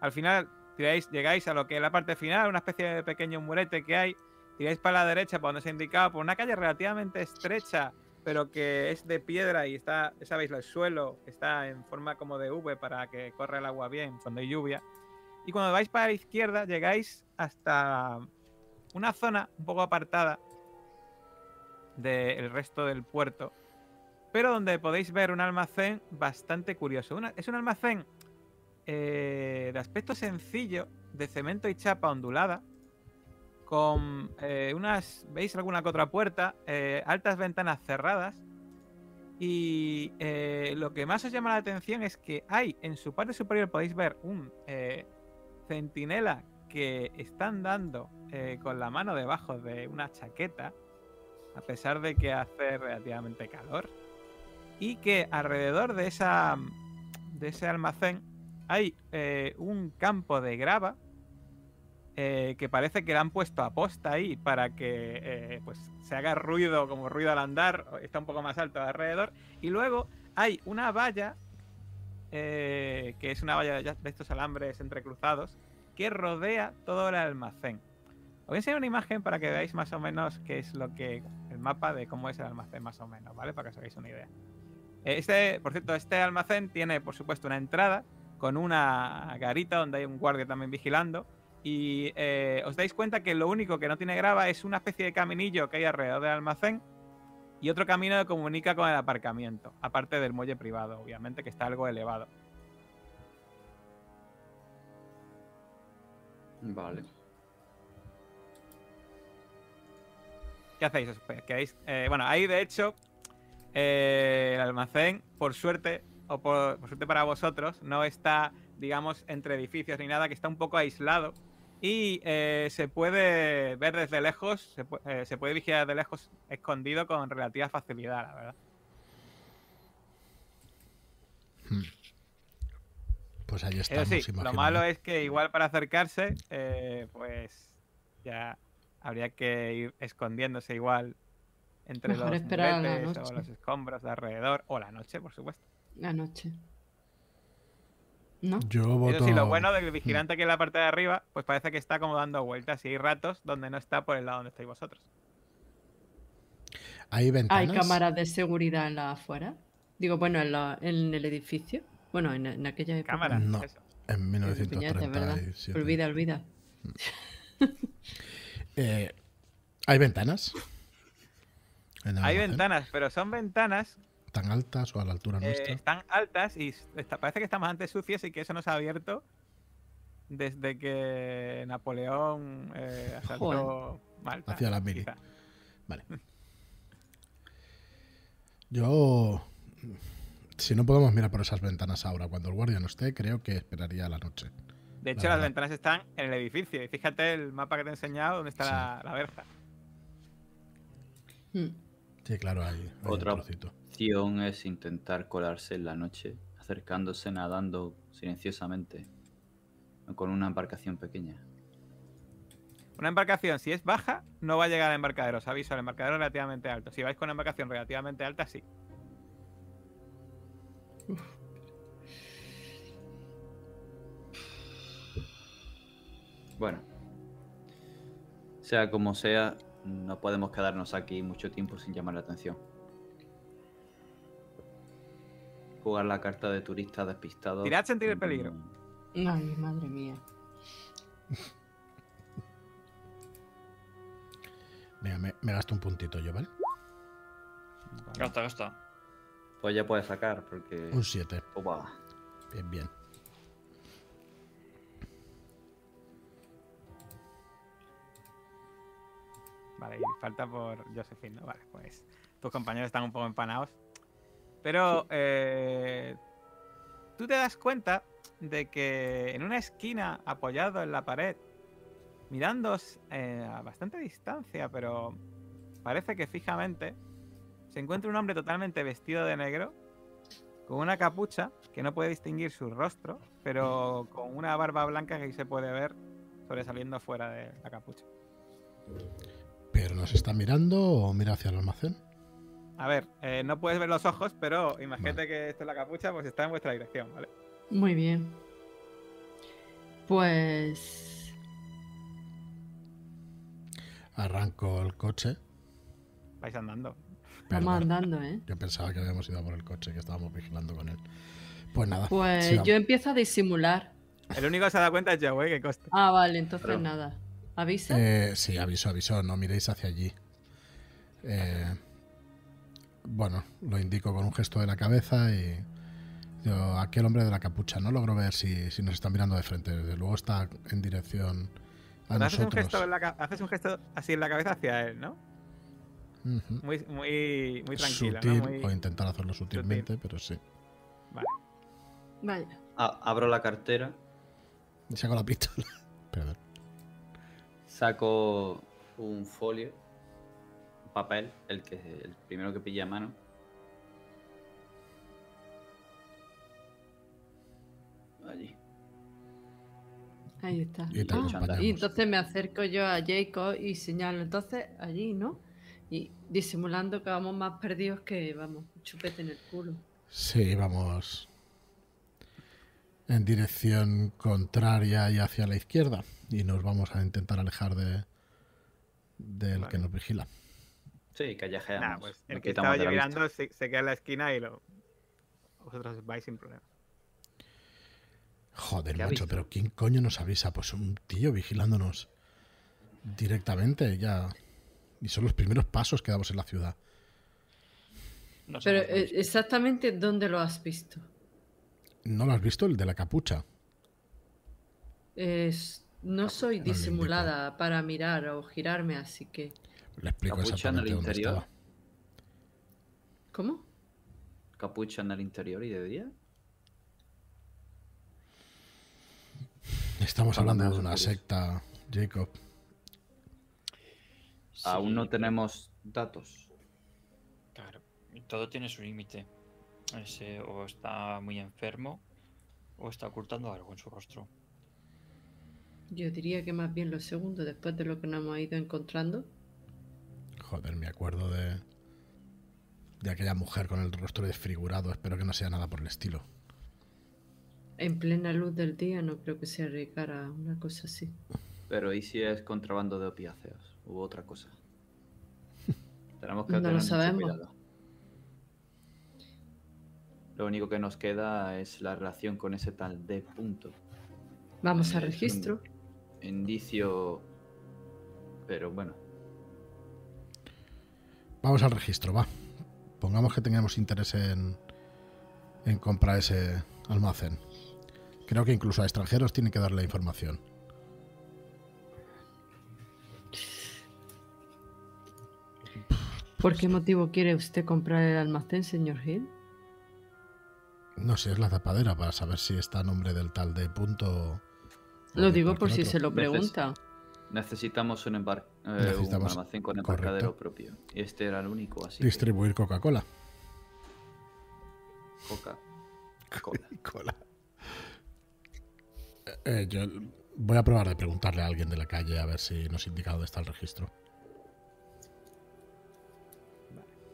Al final, tiráis, llegáis a lo que es la parte final, una especie de pequeño murete que hay. Tiráis para la derecha, por donde se ha indicado, por una calle relativamente estrecha, pero que es de piedra y está, sabéis, el suelo está en forma como de V para que corra el agua bien cuando hay lluvia. Y cuando vais para la izquierda, llegáis hasta una zona un poco apartada del resto del puerto, pero donde podéis ver un almacén bastante curioso. Es un almacén eh, de aspecto sencillo, de cemento y chapa ondulada, con eh, unas, ¿veis alguna que otra puerta? Eh, altas ventanas cerradas. Y lo que más os llama la atención es que hay en su parte superior, podéis ver un centinela que están dando con la mano debajo de una chaqueta, a pesar de que hace relativamente calor, y que alrededor de, esa, de ese almacén hay eh, un campo de grava eh, que parece que le han puesto a posta ahí para que eh, pues se haga ruido como ruido al andar, está un poco más alto alrededor, y luego hay una valla que es una valla de estos alambres entrecruzados que rodea todo el almacén. Os voy a enseñar una imagen para que veáis más o menos qué es lo que. el mapa de cómo es el almacén, más o menos, ¿vale? Para que os hagáis una idea. Este, por cierto, este almacén tiene, por supuesto, una entrada con una garita donde hay un guardia también vigilando. Y eh, os dais cuenta que lo único que no tiene grava es una especie de caminillo que hay alrededor del almacén y otro camino que comunica con el aparcamiento, aparte del muelle privado, obviamente, que está algo elevado. Vale. ¿Qué hacéis? ¿Os quedáis? Eh, bueno, ahí de hecho, eh, el almacén, por suerte, o por, por suerte para vosotros, no está, digamos, entre edificios ni nada, que está un poco aislado. Y eh, se puede ver desde lejos, se, pu- se puede vigilar de lejos escondido con relativa facilidad, la verdad. Pues ahí Eso estamos. sí, lo malo es que igual para acercarse, eh, pues ya habría que ir escondiéndose igual entre Mejor los muretes o los escombros de alrededor, o la noche, por supuesto. La noche. ¿No? Yo voto. Eso sí, lo bueno del vigilante que en la parte de arriba, pues parece que está como dando vueltas y hay ratos donde no está por el lado donde estáis vosotros. Hay ventanas. ¿Hay cámaras de seguridad en la afuera? Digo, bueno, en, la- en el edificio. Bueno, en, en aquella época. Cámara, No. eso. En Puñete, ¿verdad? 1937. Olvida, olvida. <laughs> Eh, ¿Hay ventanas? Hay ventanas, pero son ventanas ¿Tan altas o a la altura eh, nuestra? están altas y está- parece que están bastante sucias y que eso no se ha abierto desde que Napoleón eh, asaltó. Malta. Hacia las mini. Vale. Yo. Si no podemos mirar por esas ventanas ahora, cuando el guardia no esté, creo que esperaría a la noche. De hecho, La las ventanas están en el edificio. Y fíjate el mapa que te he enseñado, donde está Sí. la, la verja. Hmm. Sí, claro, hay, Otra opción es intentar colarse en la noche, acercándose nadando silenciosamente con una embarcación pequeña. Una embarcación, si es baja, no va a llegar al embarcadero. Os aviso, el embarcadero es relativamente alto. Si vais con una embarcación relativamente alta, sí. Bueno, sea como sea, no podemos quedarnos aquí mucho tiempo sin llamar la atención. Jugar la carta de turista despistado. Tirad sentir el peligro. mm, Ay, madre mía. Venga, me, me gasto un puntito yo, ¿vale? Gasta, gasta. Pues ya puedes sacar, porque. Un 7. Opa. Bien, bien. Vale, y falta por Josephine, ¿no? Vale, pues tus compañeros están un poco empanados. Pero eh, tú te das cuenta de que en una esquina, apoyado en la pared, mirando a bastante distancia, pero parece que fijamente, se encuentra un hombre totalmente vestido de negro, con una capucha que no puede distinguir su rostro, pero con una barba blanca que se puede ver sobresaliendo fuera de la capucha. ¿Pero nos está mirando o mira hacia el almacén? A ver, eh, no puedes ver los ojos, pero imagínate Vale. que esto es la capucha, pues está en vuestra dirección, ¿vale? Muy bien. Pues. Arranco el coche. Vais andando. Perdón, Vamos andando, ¿eh? Yo pensaba que habíamos ido por el coche, que estábamos vigilando con él. Pues nada. Pues sigamos. yo empiezo a disimular. El único que se da cuenta es Joe, que coste. Ah, vale, entonces Pero- nada. ¿Avisa? Eh, sí, aviso, aviso, no miréis hacia allí. Eh, bueno, lo indico con un gesto de la cabeza y digo, aquel hombre de la capucha, no logro ver si, si nos está mirando de frente. Desde luego está en dirección a Haces un, nosotros. gesto en la ca- haces un gesto así en la cabeza hacia él, ¿no? Muy, muy, muy tranquilo, Sutil, ¿no? Muy- o intentar hacerlo sutilmente, pero sí. Vaya. Ah, abro la cartera, Y saco la pistola. <laughs> Perdón. Saco un folio, un papel, el que el primero que pilla a mano. Allí. Ahí está. Y Ah, y entonces me acerco yo a Jacob y señalo. Entonces, allí, ¿no? Y disimulando que vamos más perdidos que, vamos, un chupete en el culo. Sí, vamos en dirección contraria y hacia la izquierda. Y nos vamos a intentar alejar de del Vale. que nos vigila. Sí, callejeamos. Nah, pues el que estaba de mirando se, se queda en la esquina y lo. Vosotros vais sin problema. Joder, ¿Qué ha macho, visto? pero ¿quién coño nos avisa? Pues un tío vigilándonos directamente ya. Y son los primeros pasos que damos en la ciudad. No Pero eh, exactamente dónde lo has visto. ¿No lo has visto? El de la capucha. Es- no soy no le disimulada para mirar o girarme, así que. Le explico Capucha en el dónde interior. estaba. ¿Cómo? Capucha en el interior y de día. Estamos hablando de una secta, Jacob. Aún no tenemos datos. Claro, todo tiene su límite. Ese o está muy enfermo o está ocultando algo en su rostro. Yo diría que más bien lo segundo, después de lo que nos hemos ido encontrando. Joder, me acuerdo de. de aquella mujer con el rostro desfigurado. Espero que no sea nada por el estilo. En plena luz del día no creo que se arriesgara una cosa así. Pero ¿y si es contrabando de opiáceos u otra cosa? <laughs> Tenemos que No lo tener sabemos. cuidado. Lo único que nos queda es la relación con ese tal D. Punto. Vamos a Es un registro. Indicio. Pero bueno, Vamos al registro, va. Pongamos que tengamos interés en, en comprar ese almacén. Creo que incluso a extranjeros tiene que darle información. ¿Por qué motivo quiere usted comprar el almacén, señor Hill? No sé, es la tapadera para saber si está a nombre del tal de punto. Lo de digo por si otro. se lo pregunta. Necesitamos un, embar- eh, Necesitamos- un almacén con correcto. embarcadero propio. Y este era el único, así que Distribuir Coca-Cola. Coca. Cola. <laughs> Cola. Eh, yo voy a probar de preguntarle a alguien de la calle a ver si nos indica dónde está el registro.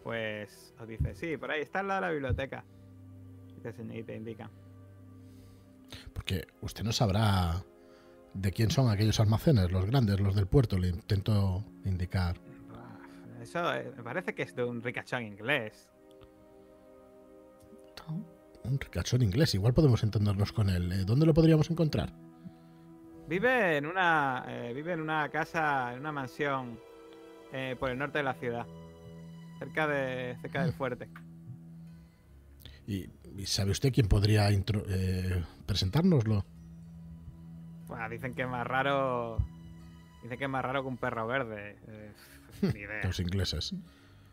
Pues os dice, sí, por ahí está al lado de la biblioteca. Indica. Porque usted no sabrá de quién son aquellos almacenes, los grandes, los del puerto. Le intento indicar. Eso eh, me parece que es de un ricachón inglés. Un ricachón inglés. Igual podemos entendernos con él. Eh, ¿Dónde lo podríamos encontrar? Vive en una eh, vive en una casa, en una mansión eh, por el norte de la ciudad, cerca de cerca del fuerte. ¿Y, y sabe usted quién podría intro- eh, presentárnoslo? Bueno, dicen que es más raro, dicen que es más raro que un perro verde. eh, ni <laughs> idea. Los ingleses.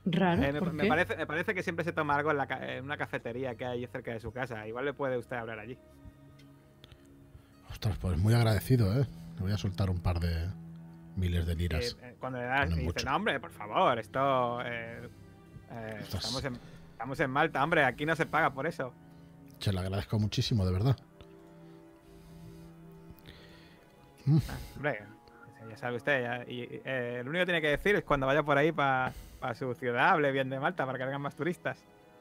Raro, Eh, me, ¿por me qué? parece, me parece que siempre se toma algo en, la ca- en una cafetería que hay cerca de su casa. Igual le puede usted hablar allí. Ostras, pues muy agradecido, ¿eh? Le voy a soltar un par de miles de Eh, liras. eh, cuando le das, No y dice, mucho. no, hombre, por favor, esto. eh, eh, estamos, en, estamos en Malta, hombre, aquí no se paga por eso. Se lo agradezco muchísimo, de verdad. Mm, Ah, hombre, ya sabe usted. ya- y eh, lo único que tiene que decir es cuando vaya por ahí para su ciudad, hable bien de Malta para que vengan más turistas.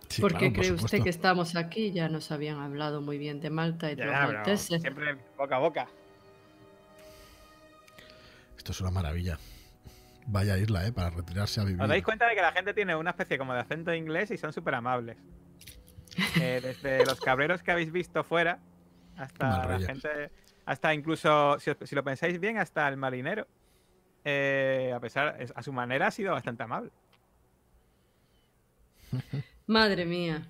sí, ¿Por claro, qué cree usted que estamos aquí? Ya nos habían hablado muy bien de Malta y de los malteses. siempre boca a boca. Esto es una maravilla. Vaya isla, ¿eh? Para retirarse a vivir. ¿Os dais cuenta de que la gente tiene una especie como de acento inglés y son súper amables? <laughs> Eh, desde los cabreros que habéis visto fuera hasta Mal la gente, hasta incluso, si, os- si lo pensáis bien, hasta el marinero. eh, a pesar, es- a su manera ha sido bastante amable. <laughs> Madre mía.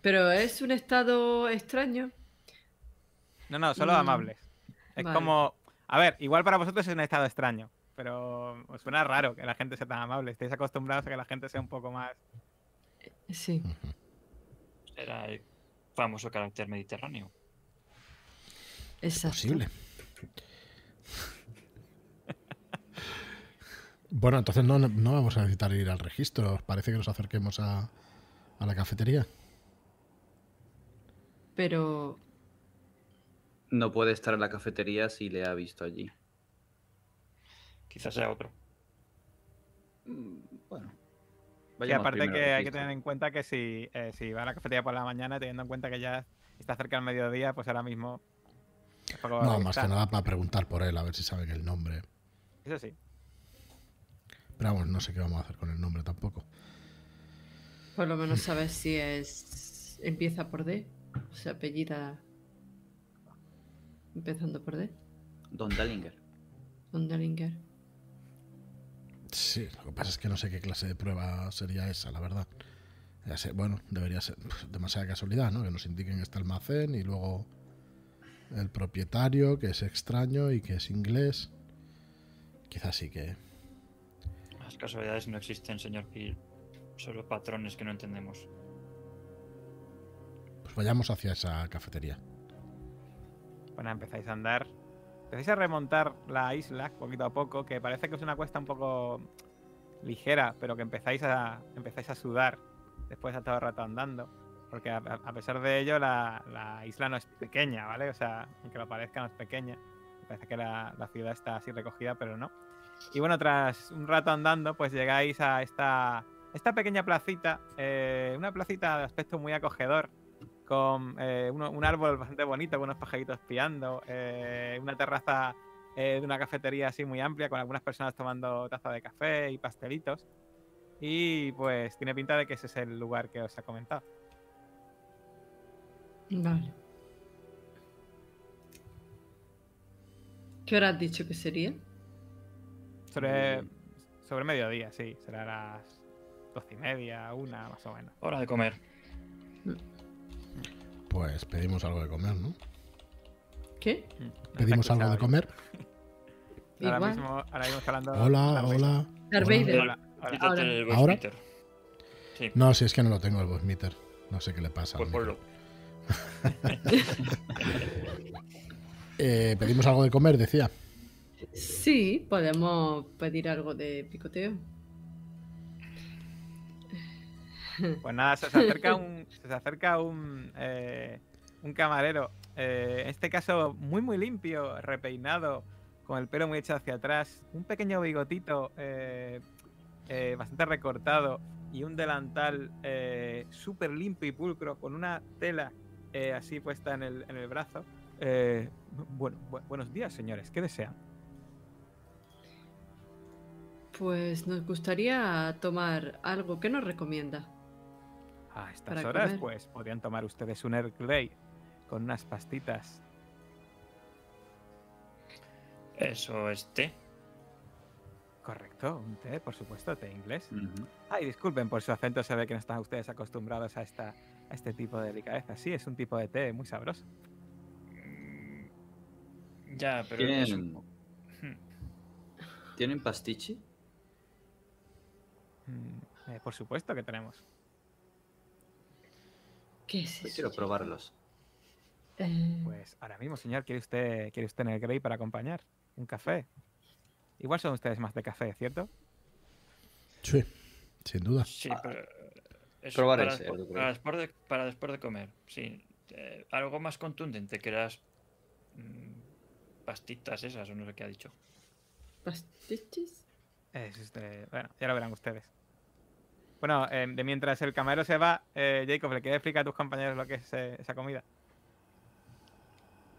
Pero es un estado extraño. No, no, solo Mm, amables. Es vale. como, a ver, igual para vosotros es un estado extraño, pero os suena raro que la gente sea tan amable. Estáis acostumbrados a que la gente sea un poco más... Sí. Era el famoso carácter mediterráneo. Exacto. posible. Bueno, entonces no, no vamos a necesitar ir al registro. ¿Os parece que nos acerquemos a, a la cafetería? Pero No puede estar en la cafetería si le ha visto allí. Quizás sea otro. Mm, Bueno. Y aparte que hay que tener en cuenta que si, eh, si va a la cafetería por la mañana, teniendo en cuenta que ya está cerca del mediodía, pues ahora mismo... No, más que nada para preguntar por él, a ver si sabe que el nombre. Eso sí. Pero vamos, no sé qué vamos a hacer con el nombre tampoco. por lo menos sabes si es. Empieza por D. O sea, apellida. Empezando por D. Don Dallinger. Underlinger. Sí, lo que pasa es que no sé qué clase de prueba sería esa, la verdad. Ya sé, bueno, debería ser pf, demasiada casualidad, ¿no? Que nos indiquen este almacén y luego el propietario, que es extraño y que es inglés. Quizás sí que... Las casualidades no existen, señor Hill. Solo patrones que no entendemos. Pues vayamos hacia esa cafetería. Bueno, empezáis a andar. Empezáis a remontar la isla poquito a poco, que parece que es una cuesta un poco ligera, pero que empezáis a, empezáis a sudar después de todo el rato andando. Porque a pesar de ello, la, la isla no es pequeña, ¿vale? O sea, aunque lo parezca, no es pequeña. Parece que la, la ciudad está así recogida, pero no. Y bueno, tras un rato andando, pues llegáis a esta, esta pequeña placita, eh, una placita de aspecto muy acogedor, con eh, uno- un árbol bastante bonito, con unos pajaritos piando, eh, una terraza eh, de una cafetería así muy amplia, con algunas personas tomando taza de café y pastelitos. Y pues tiene pinta de que ese es el lugar que os he comentado. Vale. ¿Qué hora has dicho que sería? Sobre, sobre mediodía, sí, será las doce y media, una más o menos. Hora de comer. Pues pedimos algo de comer, ¿no? ¿Qué? Mm, Pedimos algo de comer. Ahora mismo, ahora mismo está hablando. Hola, hola. Darth hola. Vader. Hola, Ahora. el voice ¿Ahora? meter. Sí, No, si es que no lo tengo el voice meter. No sé qué le pasa. pues ponlo. <laughs> Eh, pedimos algo de comer, decía. Sí, podemos pedir algo de picoteo. Pues nada, se acerca un, se acerca un, eh, un camarero. eh, en este caso, muy, muy limpio, repeinado, con el pelo muy echado hacia atrás, un pequeño bigotito eh, bastante recortado y un delantal súper limpio y pulcro, con una tela así puesta en el, en el brazo. Bueno, bu- buenos días, señores. ¿Qué desean? Pues nos gustaría tomar algo. ¿Qué nos recomienda? A estas horas, comer. pues podrían tomar ustedes un Earl Grey con unas pastitas Eso es té. Correcto, un té, por supuesto, té inglés. Ay, disculpen, por su acento se ve que no están ustedes acostumbrados a, esta, a este tipo de delicadeza. Sí, es un tipo de té muy sabroso. Mm, Ya, pero ¿Tienen. ¿Tienen pastichi? Mm, eh, por supuesto que tenemos. ¿Qué es Yo eso? quiero probarlos. Eh, Pues ahora mismo, señor, ¿quiere usted, ¿quiere usted en el Grey para acompañar? ¿Un café? Igual son ustedes más de café, ¿cierto? Sí, sin duda. Sí, Ah, pero. probar para, ese, despu- yo creo. para después de, para después de comer, sí. Eh, algo más contundente que las mm, pastitas esas, o no sé qué ha dicho. ¿Pastichis? Es este- bueno, ya lo verán ustedes. Bueno, eh, de mientras el camarero se va, eh, Jacob, ¿le quieres explicar a tus compañeros lo que es eh, esa comida?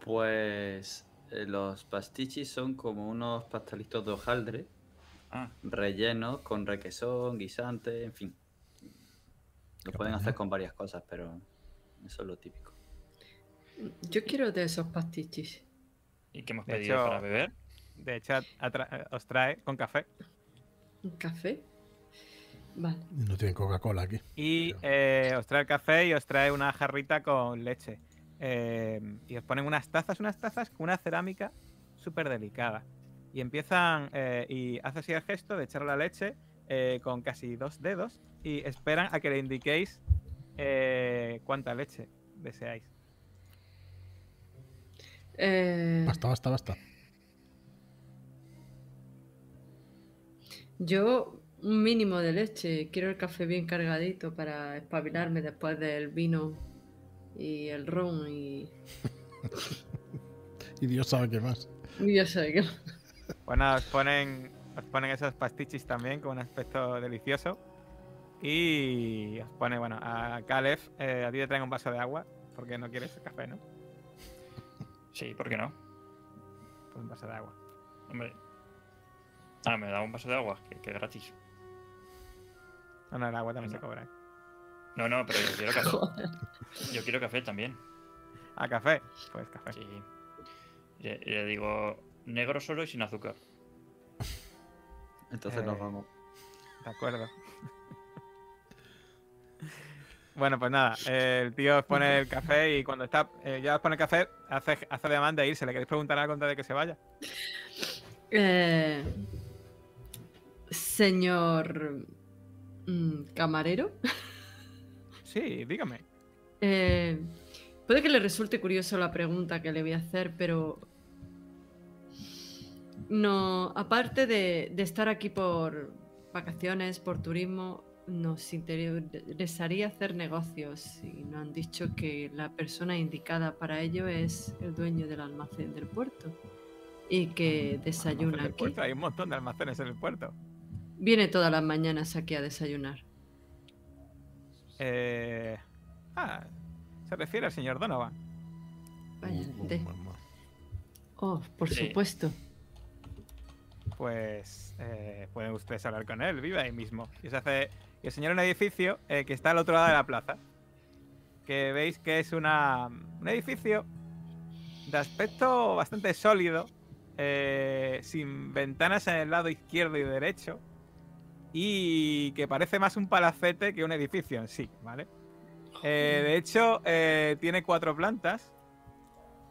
Pues eh, los pastichis son como unos pastelitos de hojaldre Ah, rellenos con requesón, guisante, en fin. Lo pueden hacer con varias cosas, pero eso es lo típico. Yo quiero de esos pastichis. ¿y qué hemos De pedido hecho- para beber? De hecho, eh, os trae con café. ¿Un café? Vale. No tienen Coca-Cola aquí. Y Pero- eh, os trae el café y os trae una jarrita con leche. Eh, y os ponen unas tazas, unas tazas con una cerámica súper delicada. Y empiezan, eh, y hace así el gesto de echar la leche eh, con casi dos dedos y esperan a que le indiquéis eh, cuánta leche deseáis. Eh, Basta, basta, basta. yo un mínimo de leche. Quiero el café bien cargadito para espabilarme después del vino y el ron y... <laughs> Y Dios sabe qué más. y ya sé que... Bueno, os ponen, os ponen esos pastichis también con un aspecto delicioso. Y os pone, bueno, a Caleb, eh, a ti te traen un vaso de agua, porque no quieres café, ¿no? Sí, ¿por qué no? Pues un vaso de agua. Hombre. Ah, me da un vaso de agua, que, que gratis. No, no, el agua también se cobra. No, no, pero yo quiero café. Yo quiero café también. ¿A café? Pues café. Sí. Le, le digo negro solo y sin azúcar. Entonces nos Eh, vamos. De acuerdo. bueno, pues nada, eh, el tío os pone el café y cuando está eh, ya os pone el café, hace, hace demanda de irse. ¿Le queréis preguntar algo antes de que se vaya? Eh, señor camarero, <laughs> Sí, dígame. eh, puede que le resulte curioso la pregunta que le voy a hacer, pero no, aparte de, de estar aquí por vacaciones, por turismo, nos interesaría hacer negocios y nos han dicho que la persona indicada para ello es el dueño del almacén del puerto y que desayuna Almacén del aquí. puerto, Hay un montón de almacenes en el puerto. Viene todas las mañanas aquí a desayunar. Eh, ah, se refiere al señor Donovan. Vaya, Uh, de- mamá. Oh, por Sí. supuesto. Pues eh, pueden ustedes hablar con él, vive ahí mismo. Y os hace y señala un edificio eh, que está al otro lado de la plaza. Que veis que es una, un edificio de aspecto bastante sólido, eh, sin ventanas en el lado izquierdo y derecho, y que parece más un palacete que un edificio en sí, ¿vale? Eh, de hecho, eh, tiene cuatro plantas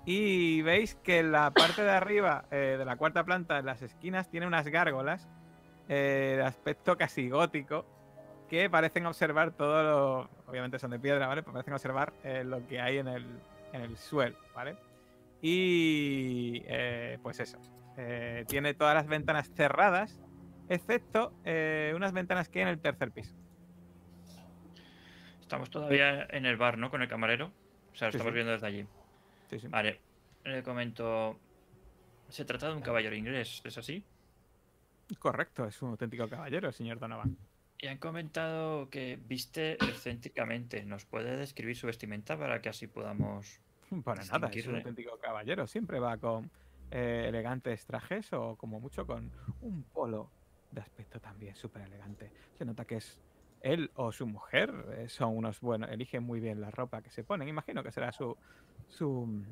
Y veis que en la parte de arriba eh, de la cuarta planta, en las esquinas, tiene unas gárgolas de aspecto casi gótico que parecen observar todo lo. Obviamente son de piedra, ¿vale? Pero parecen observar lo que hay en el, en el suelo, ¿vale? Y. pues eso. tiene todas las ventanas cerradas, excepto eh, unas ventanas que hay en el tercer piso. Estamos todavía en el bar, ¿no? Con el camarero. O sea, lo Sí, estamos sí. viendo desde allí. Sí, sí. Vale. Le comento. Se trata de un caballero inglés, ¿es así? Correcto, es un auténtico caballero, señor Donovan. Y han comentado que viste excéntricamente. ¿Nos puede describir su vestimenta para que así podamos. Para nada, es un auténtico caballero. Siempre va con eh, elegantes trajes o como mucho con un polo de aspecto también súper elegante. Se nota que es él o su mujer, eh, son unos buenos, eligen muy bien la ropa que se ponen. Imagino que será su, su,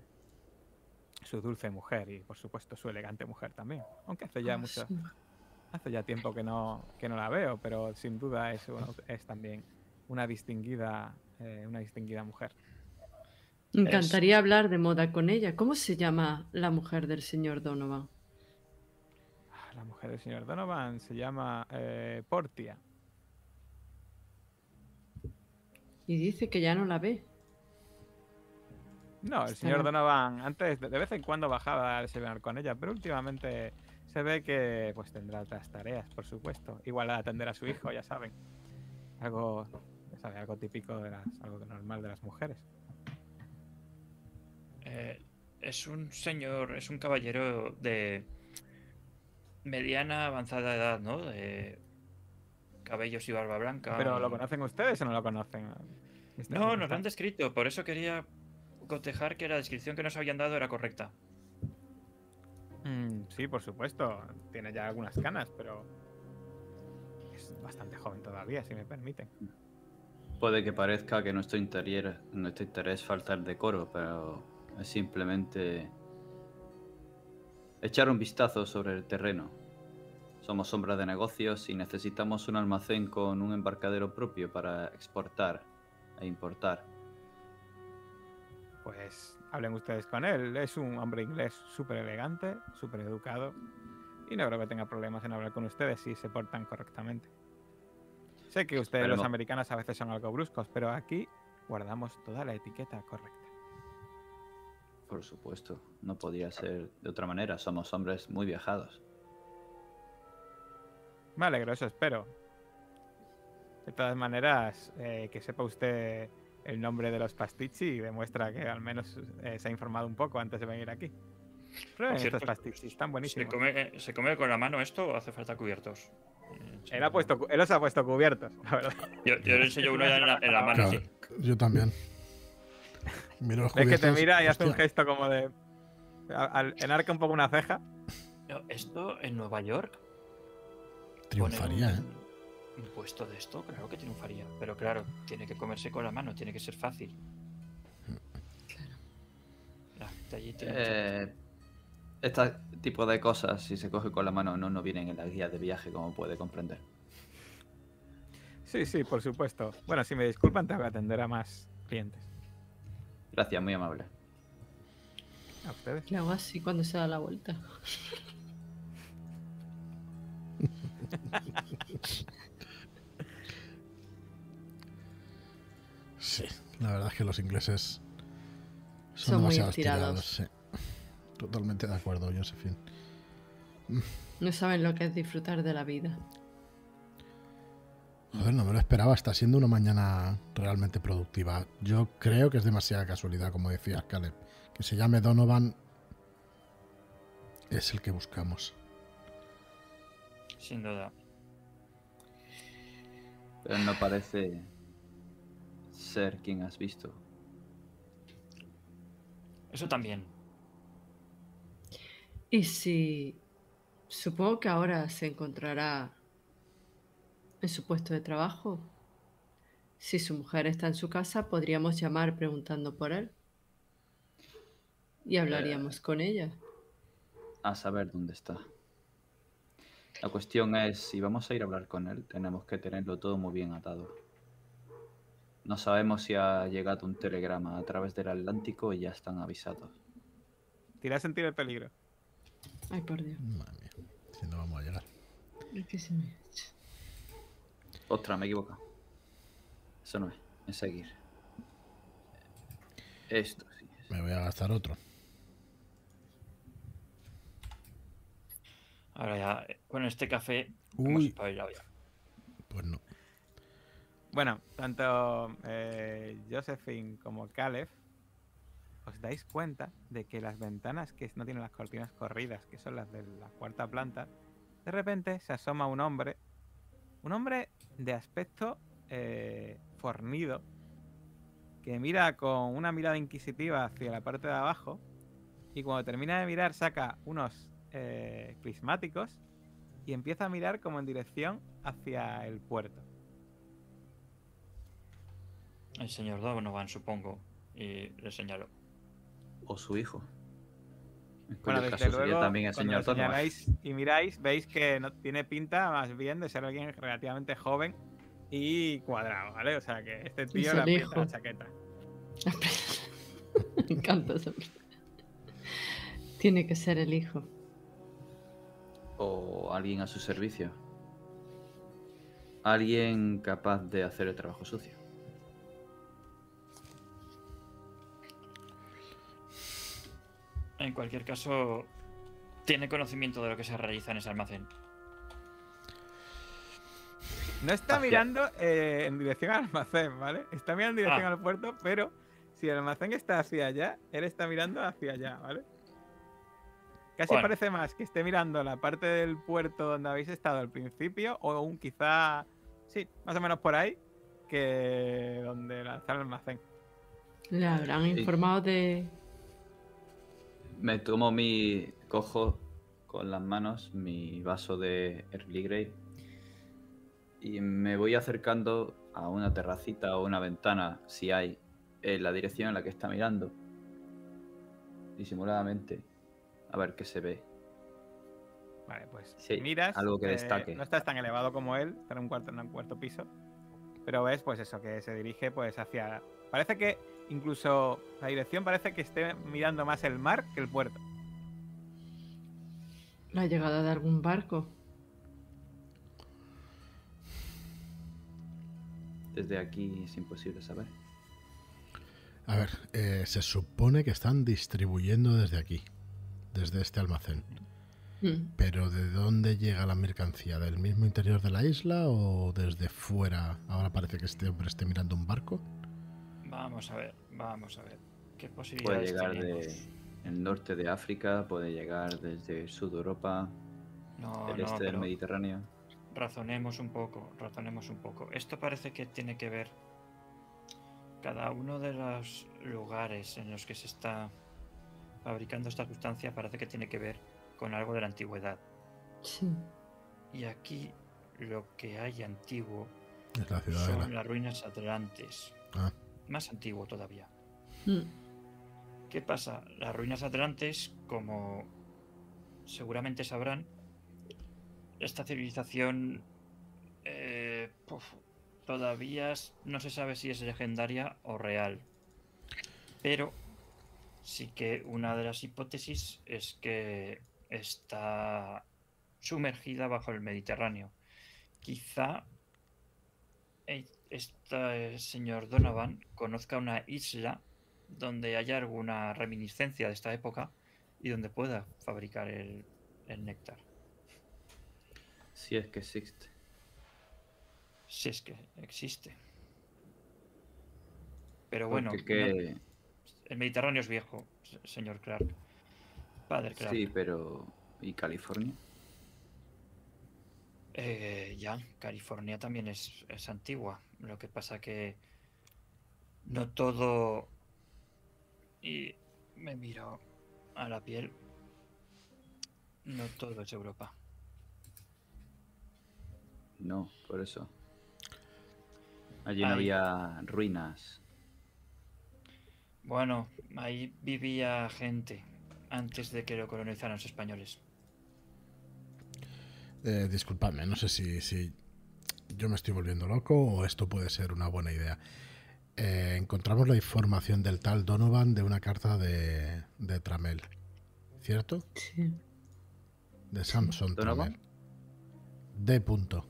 su dulce mujer y por supuesto su elegante mujer también. Aunque hace ya Ah, mucho, hace ya tiempo que no, que no la veo, pero sin duda es, una- es también una distinguida, eh, una distinguida mujer. Me encantaría hablar de moda con ella. ¿Cómo se llama la mujer del señor Donovan? La mujer del señor Donovan se llama eh, Portia. Y dice que ya no la ve. No, el Está señor bien. Donovan antes de vez en cuando bajaba a desayunar con ella, pero últimamente se ve que pues tendrá otras tareas, por supuesto. Igual a atender a su hijo, ya saben. Algo, ya sabe, algo típico de las, algo normal de las mujeres. Eh, es un señor, es un caballero de mediana avanzada edad, ¿no? De cabellos y barba blanca. Pero ¿lo conocen ustedes o no lo conocen? No, nos lo han tan- descrito, por eso quería cotejar que la descripción que nos habían dado era correcta. Mm, sí, por supuesto. Tiene ya algunas canas, pero es bastante joven todavía, si me permiten. Puede que parezca que nuestro interés, nuestro interés falta el decoro, pero es simplemente echar un vistazo sobre el terreno. Somos hombres de negocios y necesitamos un almacén con un embarcadero propio para exportar e importar. Pues hablen ustedes con él. Es un hombre inglés súper elegante, súper educado. Y no creo que tenga problemas en hablar con ustedes si se portan correctamente. Sé que ustedes, los Esperemos. americanos, a veces son algo bruscos, pero aquí guardamos toda la etiqueta correcta. Por supuesto, no podía ser de otra manera. Somos hombres muy viajados. Me alegro, eso espero. De todas maneras, eh, que sepa usted el nombre de los pastichi demuestra que al menos eh, se ha informado un poco antes de venir aquí. Prueben cierto, estos pastichis, están ¿Se buenísimos. come, ¿Se come con la mano esto o hace falta cubiertos? Eh. Él, ha puesto, él los ha puesto cubiertos, la verdad. Yo, yo le enseño uno ya en la, en la mano, Claro, sí. yo también. Miro los Ves que te mira y hace un gesto como de. al- enarca un poco una ceja. No, Esto en Nueva York. Triunfaría, poner ¿eh? un, un puesto de esto, claro que triunfaría. Pero claro, tiene que comerse con la mano, tiene que ser fácil. Claro. La gente allí tiene mucho- Eh, este tipo de cosas, si se coge con la mano, no nos vienen en la guía de viaje, como puede comprender. Sí, sí, por supuesto. Bueno, si me disculpan, tengo que atender a más clientes. Gracias, muy amable. A ustedes. Le hago así cuando se da la vuelta. Sí, la verdad es que los ingleses son, Son muy demasiado estirados. estirados. sí. Totalmente de acuerdo, Josephine. No saben lo que es disfrutar de la vida. Joder, no me lo esperaba. Está siendo una mañana realmente productiva. Yo creo que es demasiada casualidad, como decías, Caleb. Que se llame Donovan es el que buscamos. Sin duda. Pero no parece ser quien has visto. Eso también. Y si... Supongo que ahora se encontrará en su puesto de trabajo. Si su mujer está en su casa, podríamos llamar preguntando por él. Y hablaríamos con ella. A saber dónde está. La cuestión es, si vamos a ir a hablar con él, tenemos que tenerlo todo muy bien atado. No sabemos si ha llegado un telegrama a través del Atlántico y ya están avisados. Tira a sentir el peligro. Ay, por Dios. Madre mía, si no vamos a llegar. Es que se me ha hecho. Ostras, me he equivocado. Eso no es. Es seguir. Esto sí. es. Me voy a gastar otro. Ahora ya, con este café. Uy. ya. Pues no. Bueno, tanto eh, Josephine como Caleb os dais cuenta de que las ventanas que no tienen las cortinas corridas, que son las de la cuarta planta, de repente se asoma un hombre, un hombre de aspecto eh, fornido, que mira con una mirada inquisitiva hacia la parte de abajo y cuando termina de mirar saca unos eh, prismáticos y empieza a mirar como en dirección hacia el puerto. El señor Donovan, supongo. Y le señalo. O su hijo. En Bueno, desde luego, también el cuando señor Donovan. señaláis y miráis, veis que no tiene pinta más bien de ser alguien relativamente joven y cuadrado, ¿vale? O sea que este tío el le aprieta hijo. la chaqueta. Me encanta esa. Tiene que ser el hijo. O alguien a su servicio. Alguien capaz de hacer el trabajo sucio. En cualquier caso, tiene conocimiento de lo que se realiza en ese almacén. No está Hacia- mirando eh, en dirección al almacén, ¿vale? Está mirando en dirección Ah. al puerto, pero si el almacén está hacia allá, él está mirando hacia allá, ¿vale? Casi Bueno. parece más que esté mirando la parte del puerto donde habéis estado al principio, o un quizá, sí, más o menos por ahí, que donde lanzar el almacén. Le habrán Sí. informado de. Me tomo mi. Cojo con las manos mi vaso de Early Grey. Y me voy acercando a una terracita o una ventana, si hay, en la dirección en la que está mirando. Disimuladamente. A ver qué se ve. Vale, pues Sí, miras. algo que eh, destaque. no estás tan elevado como él, está en un cuarto, en un cuarto piso. Pero ves, pues eso, que se dirige pues hacia. Parece que incluso la dirección parece que esté mirando más el mar que el puerto. la llegada de algún barco. Desde aquí es imposible saber. A ver, eh, se supone que están distribuyendo desde aquí, desde este almacén. Mm. Pero ¿de dónde llega la mercancía? ¿Del mismo interior de la isla o desde fuera? Ahora parece que este hombre esté mirando un barco. Vamos a ver, vamos a ver. ¿Qué Puede posibilidades llegar tenemos? de el norte de África, puede llegar desde de Europa, No, el no, este del Mediterráneo. razonemos un poco, razonemos un poco. Esto parece que tiene que ver cada uno de los lugares en los que se está fabricando esta sustancia parece que tiene que ver con algo de la antigüedad. Sí. Y aquí lo que hay antiguo la de son la... las ruinas atlantes. Ah. Más antiguo todavía. Mm. ¿Qué pasa? Las ruinas atlantes, como seguramente sabrán, esta civilización eh, puf, todavía no se sabe si es legendaria o real. Pero sí que una de las hipótesis es que está sumergida bajo el Mediterráneo. Quizá eh, este señor Donovan conozca una isla donde haya alguna reminiscencia de esta época y donde pueda fabricar el, el néctar. Si es que existe. Si es que existe. Pero bueno, no- el Mediterráneo es viejo, se- señor Clark. Padre Clark. Sí, pero. ¿Y California? Eh, ya, California también es, es antigua. Lo que pasa que no todo... Y me miro a la piel. No todo es Europa. No, por eso. Allí no Ahí. había ruinas. Bueno, ahí vivía gente antes de que lo colonizaran los españoles. Eh, disculpadme, no sé si, si yo me estoy volviendo loco o esto puede ser una buena idea. Eh, encontramos la información del tal Donovan de una carta de, de Tramel. ¿cierto? Sí. De Samson ¿Donovan? Tramer. D. Punto.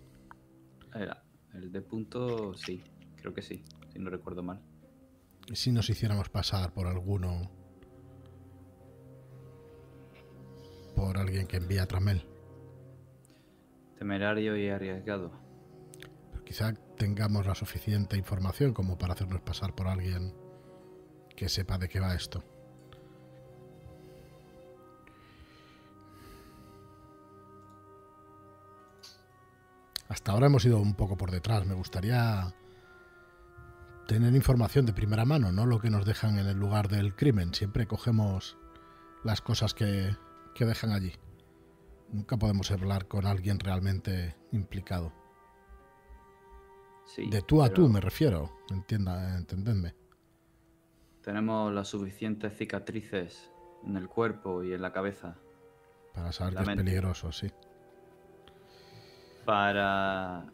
Era el de punto, sí, creo que sí, si no recuerdo mal. ¿Y si nos hiciéramos pasar por alguno... por alguien que envía Tramel? Temerario y arriesgado. Quizá tengamos la suficiente información como para hacernos pasar por alguien que sepa de qué va esto. Hasta ahora hemos ido un poco por detrás. Me gustaría tener información de primera mano, no lo que nos dejan en el lugar del crimen. Siempre cogemos las cosas que, que dejan allí. Nunca podemos hablar con alguien realmente implicado. Sí, De tú a tú me refiero, entienda, entendedme. Tenemos las suficientes cicatrices en el cuerpo y en la cabeza Para saber que es peligroso, sí. para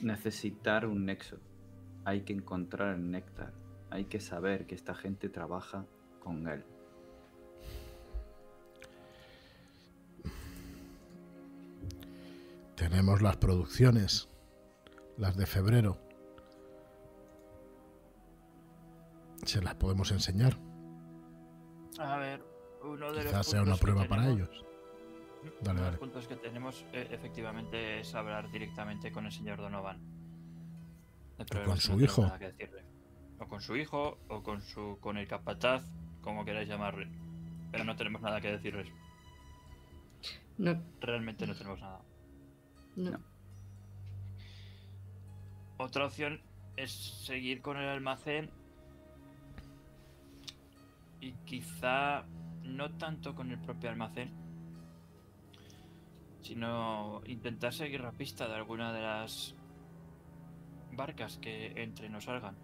necesitar un nexo. Hay que encontrar el néctar. Hay que saber que esta gente trabaja con él. Tenemos las producciones, las de febrero. Se las podemos enseñar. A ver, uno de los Quizás sea una puntos que prueba para tenemos- ellos. Uno Dale, de dale. los puntos que tenemos eh, efectivamente es hablar directamente con el señor Donovan. El problema con su no tenemos hijo. nada que decirle. O con su hijo, o con su con el capataz, como queráis llamarle. Pero no tenemos nada que decirles. No, Realmente no tenemos nada. no. Otra opción es seguir con el almacén y quizá no tanto con el propio almacén, sino intentar seguir la pista de alguna de las barcas que entren o salgan.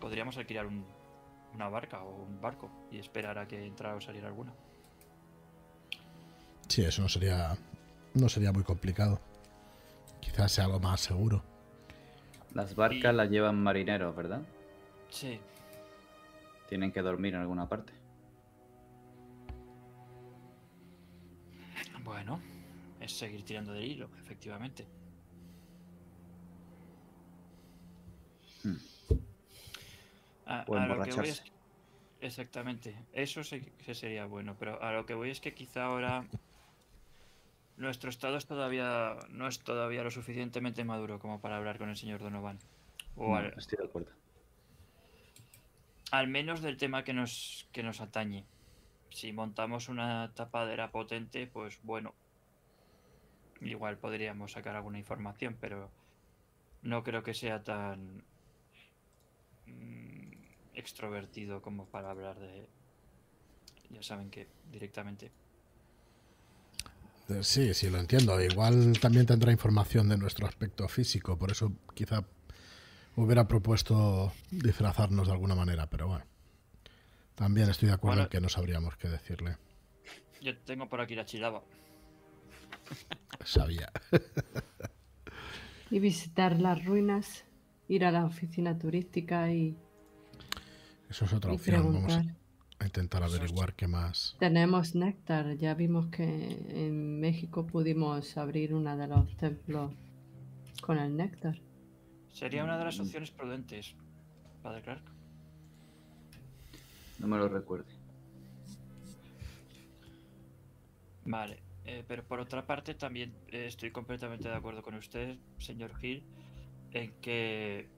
Podríamos alquilar un- una barca o un barco y esperar a que entrara o saliera alguna. Sí, eso no sería, no sería muy complicado. Quizás sea algo más seguro. Las barcas Y- las llevan marineros, ¿verdad? Sí, Tienen que dormir en alguna parte. Bueno, es seguir tirando del hilo, efectivamente. Hmm. A, O a lo que voy es... Exactamente, eso sí que sería bueno, pero a lo que voy es que quizá ahora <laughs> nuestro estado es todavía no es todavía lo suficientemente maduro como para hablar con el señor Donovan. O No, al, Estoy de acuerdo. al menos del tema que nos, que nos atañe. Si montamos una tapadera potente, pues bueno, igual podríamos sacar alguna información, pero no creo que sea tan mm, extrovertido como para hablar de, ya saben que directamente. Sí, sí, lo entiendo. Igual también tendrá información de nuestro aspecto físico, por eso quizá hubiera propuesto disfrazarnos de alguna manera, pero bueno. También estoy de acuerdo Bueno. en que no sabríamos qué decirle. Yo tengo por aquí la chilaba. Sabía. <laughs> Y visitar las ruinas, ir a la oficina turística y, Eso es otra opción. Vamos a intentar averiguar qué más. Tenemos néctar, ya vimos que en México pudimos abrir uno de los templos con el néctar. Sería una de las opciones prudentes, Padre Clark. No me lo recuerde. Vale, eh, pero por otra parte también eh, estoy completamente de acuerdo con usted, señor Hill, en que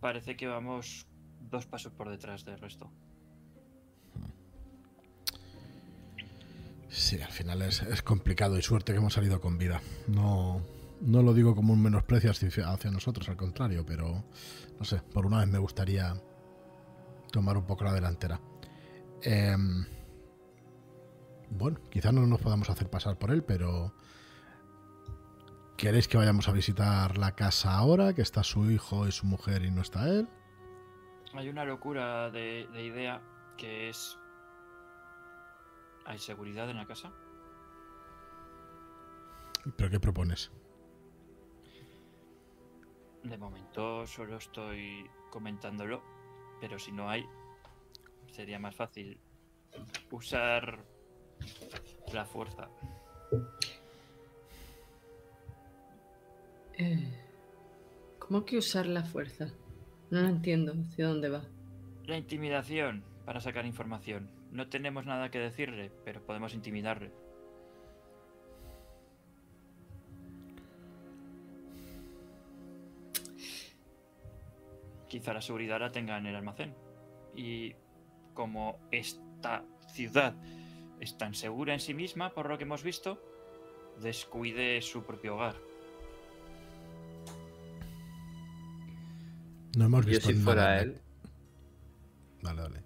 parece que vamos dos pasos por detrás del resto. Sí, al final es, complicado y suerte que hemos salido con vida. No, no lo digo como un menosprecio hacia, nosotros, al contrario, pero no sé, por una vez me gustaría tomar un poco la delantera. Em, bueno, quizás no nos podamos hacer pasar por él, pero ¿queréis que vayamos a visitar la casa ahora, que está su hijo y su mujer y no está él? Hay una locura de idea que es... ¿Hay seguridad en la casa? ¿Pero qué propones? De momento solo estoy comentándolo, pero si no hay, sería más fácil usar la fuerza. Eh, ¿Cómo que usar la fuerza? No lo entiendo. ¿Hacia dónde va? La intimidación para sacar información. No tenemos nada que decirle, pero podemos intimidarle. Quizá la seguridad la tenga en el almacén. Y como esta ciudad es tan segura en sí misma, por lo que hemos visto, descuide su propio hogar. No hemos Yo visto si nada fuera él, Dale, dale.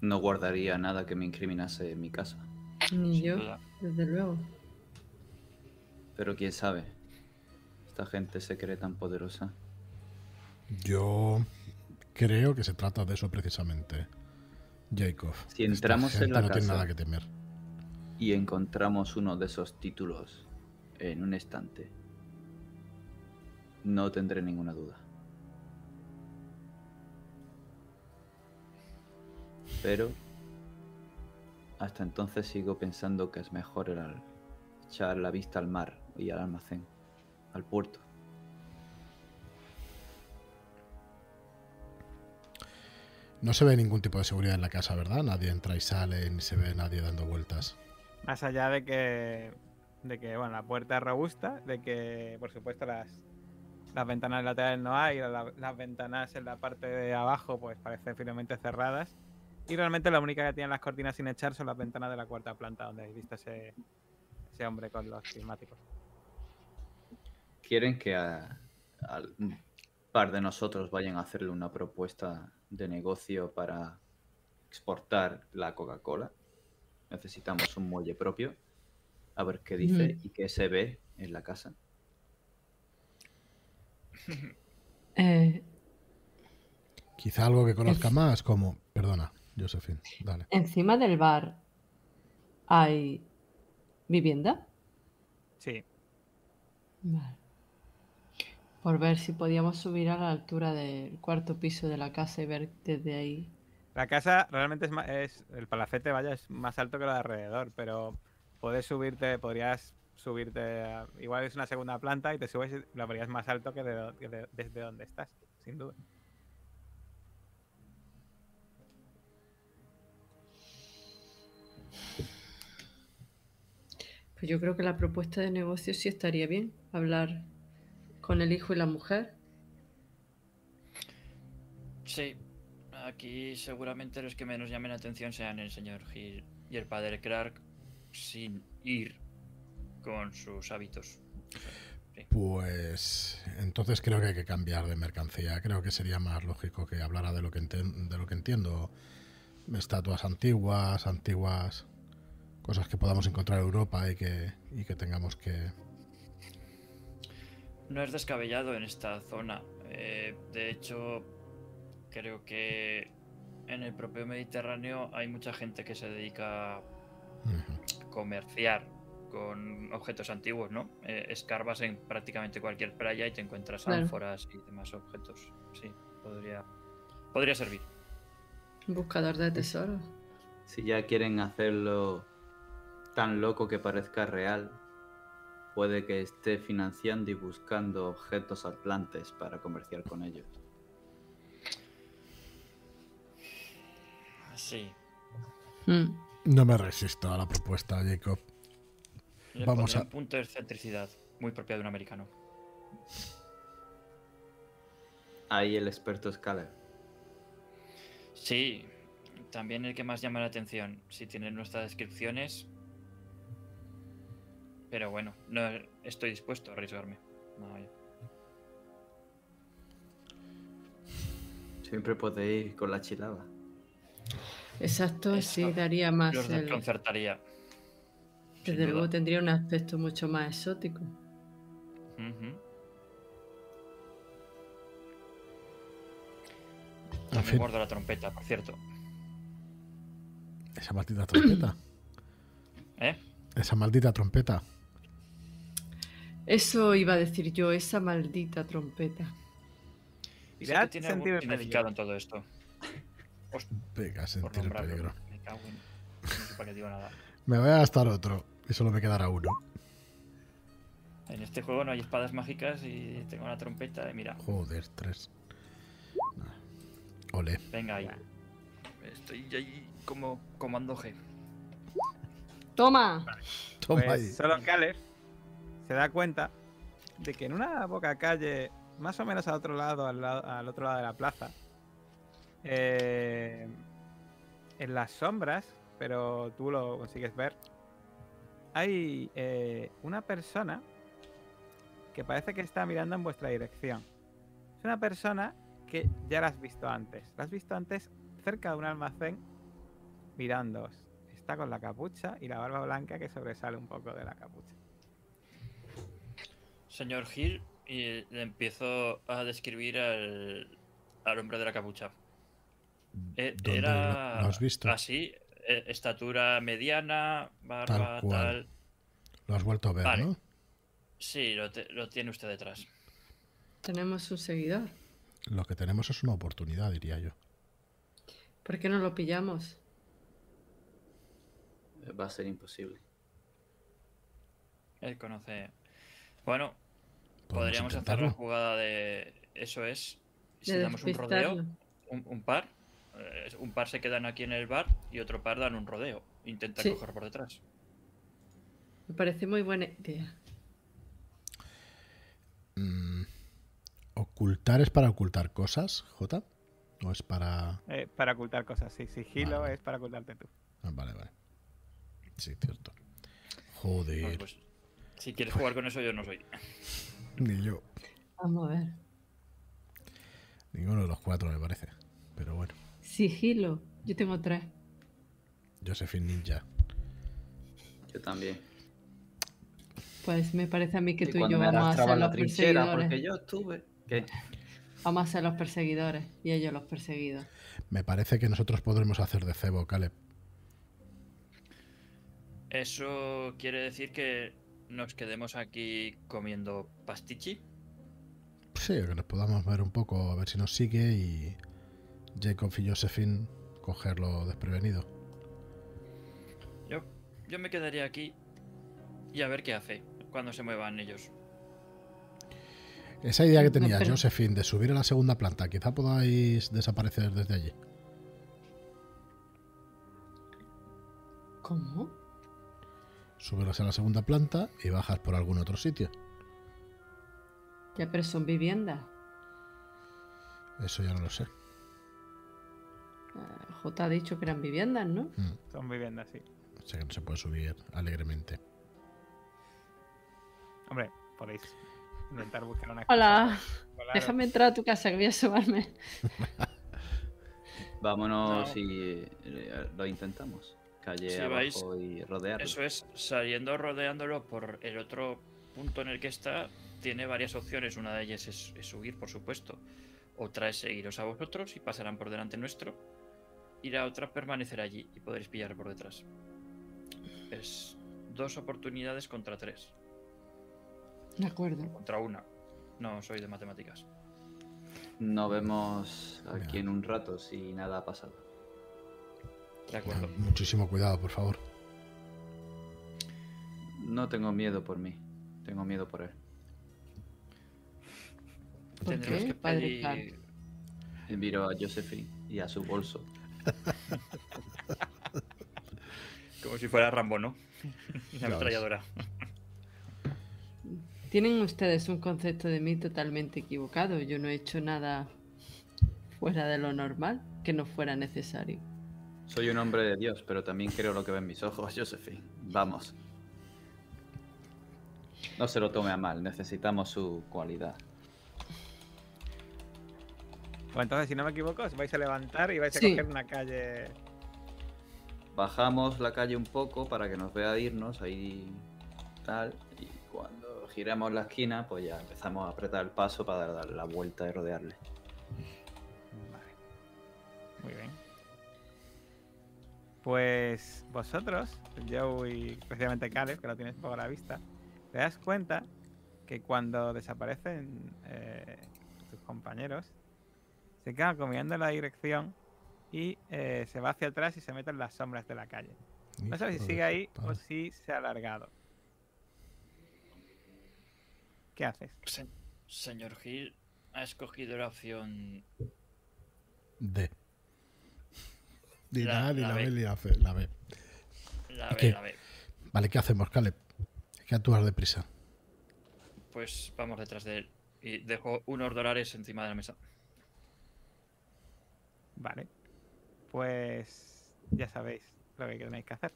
No guardaría nada que me incriminase en mi casa. Ni Sin yo, duda. desde luego. Pero quién sabe. Esta gente se cree tan poderosa. Yo creo que se trata de eso precisamente, Jacob. Si Esta entramos en la no tiene casa- nada que temer. Y encontramos uno de esos títulos en un estante. No tendré ninguna duda. Pero hasta entonces sigo pensando que es mejor el al- echar la vista al mar y al almacén, al puerto. No se ve ningún tipo de seguridad en la casa, ¿verdad? Nadie entra y sale, ni se ve nadie dando vueltas. Más allá de que, de que bueno, la puerta es robusta, de que, por supuesto, las, las ventanas laterales no hay, la- las ventanas en la parte de abajo, pues parecen firmemente cerradas. Y realmente la única que tienen las cortinas sin echar son las ventanas de la cuarta planta, donde habéis visto ese, ese hombre con los prismáticos. ¿Quieren que a, a un par de nosotros vayan a hacerle una propuesta de negocio para exportar la Coca-Cola? Necesitamos un muelle propio. A ver qué dice y qué se ve en la casa. Eh, Quizá algo que conozca Es- más, como... Perdona, Josephine, dale. encima del bar hay vivienda. Sí, Vale. Por ver si podíamos subir a la altura del cuarto piso de la casa y ver desde ahí. la casa realmente es, ma- es el palacete, vaya, es más alto que lo de alrededor, pero puedes subirte, podrías subirte, a- igual es una segunda planta y te subes y lo verías más alto que, de do- que de- desde donde estás, sin duda. Pues yo creo que la propuesta de negocio sí estaría bien. Hablar con el hijo y la mujer. Sí, aquí seguramente los que menos llamen la atención sean el señor Hill y el padre Clark sin ir con sus hábitos. Pues entonces creo que hay que cambiar de mercancía. Creo que sería más lógico que hablara de lo que, enten- de lo que entiendo. Estatuas antiguas, antiguas cosas que podamos encontrar en Europa y que, y que tengamos que... No es descabellado en esta zona. eh, de hecho, creo que en el propio Mediterráneo hay mucha gente que se dedica a comerciar con objetos antiguos, ¿no? Eh, escarbas en prácticamente cualquier playa y te encuentras Claro. ánforas y demás objetos. Sí, podría, podría servir. Un buscador de tesoros. Si ya quieren hacerlo tan loco que parezca real, puede que esté financiando y buscando objetos atlantes para comerciar con ellos. Sí. Mm. No me resisto a la propuesta, Jacob. Le Vamos a- un punto de excentricidad, muy propia de un americano. Ahí el experto Scaler. Sí, también el que más llama la atención, si tienen nuestras descripciones. Pero bueno, no estoy dispuesto a arriesgarme. No. Siempre puede ir con la chilaba. Exacto, Eso sí, daría más. Los el- desconcertaría. Desde luego duda. tendría un aspecto mucho más exótico. Ujú. En También fin, guardo la trompeta, por cierto. esa maldita trompeta. ¿Eh? Esa maldita trompeta. Eso iba a decir yo, esa maldita trompeta. Que Mirad tiene algún sentido de significado en todo esto. Venga, sentir el peligro. Me cago en... No sé para qué digo nada. <laughs> Me voy a gastar otro. Y solo me quedará uno. En este juego no hay espadas mágicas y tengo la trompeta y mira, Joder, tres. Ole. venga ahí. Estoy ahí como comando G. ¡Toma! Toma Pues ahí. solo Caleb se da cuenta de que en una boca calle, más o menos al otro lado, al, otro lado de la plaza, eh, en las sombras, pero tú lo consigues ver, hay eh, una persona que parece que está mirando en vuestra dirección. Es una persona que ya la has visto antes. La has visto antes cerca de un almacén mirándoos. Está con la capucha y la barba blanca que sobresale un poco de la capucha. Señor Hill, y le empiezo a describir al, al hombre de la capucha. Eh, ¿Dónde era has visto? así, eh, estatura mediana, barba, Tal cual. tal. Lo has vuelto a ver, Vale. ¿no? Sí, lo, te- lo tiene usted detrás. Tenemos un seguidor. Lo que tenemos es una oportunidad, diría yo. ¿Por qué no lo pillamos? Va a ser imposible. Él conoce. Bueno, podríamos hacer la jugada de. Eso es. Si De damos un rodeo, un, un par. eh, un par se quedan aquí en el bar y otro par dan un rodeo. Intenta Sí. coger por detrás. Me parece muy buena idea. Mm, ¿Ocultar es para ocultar cosas, J? ¿O es para.? Eh, para ocultar cosas, sí. Sigilo Vale. es para ocultarte tú. Ah, vale, vale. Sí, cierto. Bueno, Joder. pues, si quieres jugar con eso, yo no soy. Ni yo. Vamos a ver. Ninguno de los cuatro, me parece. Pero bueno. Sigilo. Yo tengo tres. Josephine Ninja. Yo también. Pues me parece a mí que Y tú y yo vamos a ser los perseguidores. porque yo estuve. ¿Qué? Vamos a ser los perseguidores y ellos los perseguidos. Me parece que nosotros podremos hacer de cebo, Caleb. Eso quiere decir que nos quedemos aquí comiendo pastichi. Sí, que nos podamos ver un poco, a ver si nos sigue y Jacob y Josephine cogerlo desprevenido. Yo, yo me quedaría aquí y a ver qué hace cuando se muevan ellos. Esa idea que No, tenía <laughs> pero- Josephine de subir a la segunda planta, quizá podáis desaparecer desde allí. ¿Cómo? Subirlas a la segunda planta y bajas por algún otro sitio. Ya, pero son viviendas. Eso ya no lo sé. Eh, J ha dicho que eran viviendas, ¿no? Mm, Son viviendas, sí. o sea que no se puede subir alegremente. Hombre, podéis intentar buscar una Hola, volar. <laughs> déjame entrar a tu casa que voy a asomarme. <laughs> Vámonos No. y eh, lo intentamos. Calle Si abajo vais- y rodearlo. Eso es, saliendo rodeándolo por el otro punto en el que está, tiene varias opciones. Una de ellas es, es huir, por supuesto. Otra es seguiros a vosotros y pasarán por delante nuestro. Y la otra permanecer allí y podréis pillar por detrás. Es dos oportunidades contra tres. De acuerdo. Contra una. No soy de matemáticas. Nos vemos aquí en un rato si nada ha pasado. De acuerdo. Muchísimo cuidado, por favor. No tengo miedo por mí. Tengo miedo por él. ¿Por Tendremos qué, que padre pedir- Miro a Josephine y a su bolso. <laughs> Como si fuera Rambo, ¿no? <laughs> Ves. ametralladora. Tienen ustedes un concepto de mí totalmente equivocado. Yo no he hecho nada fuera de lo normal que no fuera necesario. Soy un hombre de Dios, pero también creo lo que ven mis ojos, <laughs> Josephine. Vamos. No se lo tome a mal, necesitamos su cualidad. Pues entonces, si no me equivoco, os vais a levantar y vais a Sí. coger una calle. Bajamos la calle un poco para que nos vea irnos, ahí tal. Y cuando giramos la esquina, pues ya empezamos a apretar el paso para dar la vuelta y rodearle. Vale. Muy bien. Pues vosotros, Joe y especialmente Caleb, que lo tienes a la vista, te das cuenta que cuando desaparecen eh, tus compañeros, se quedan comiendo en la dirección y eh, se va hacia atrás y se mete en las sombras de la calle. No sabes si sigue ahí o si se ha alargado. ¿Qué haces? Se- señor Hill ha escogido la opción. D. Ni La- la, A, ni la la B. B, ni la C, la B. La ¿Y B, qué? la B. Vale, ¿qué hacemos, Caleb? Hay que actuar deprisa. Pues vamos detrás de él. Y dejo unos dólares encima de la mesa. Vale. Pues ya sabéis lo que tenéis que hacer.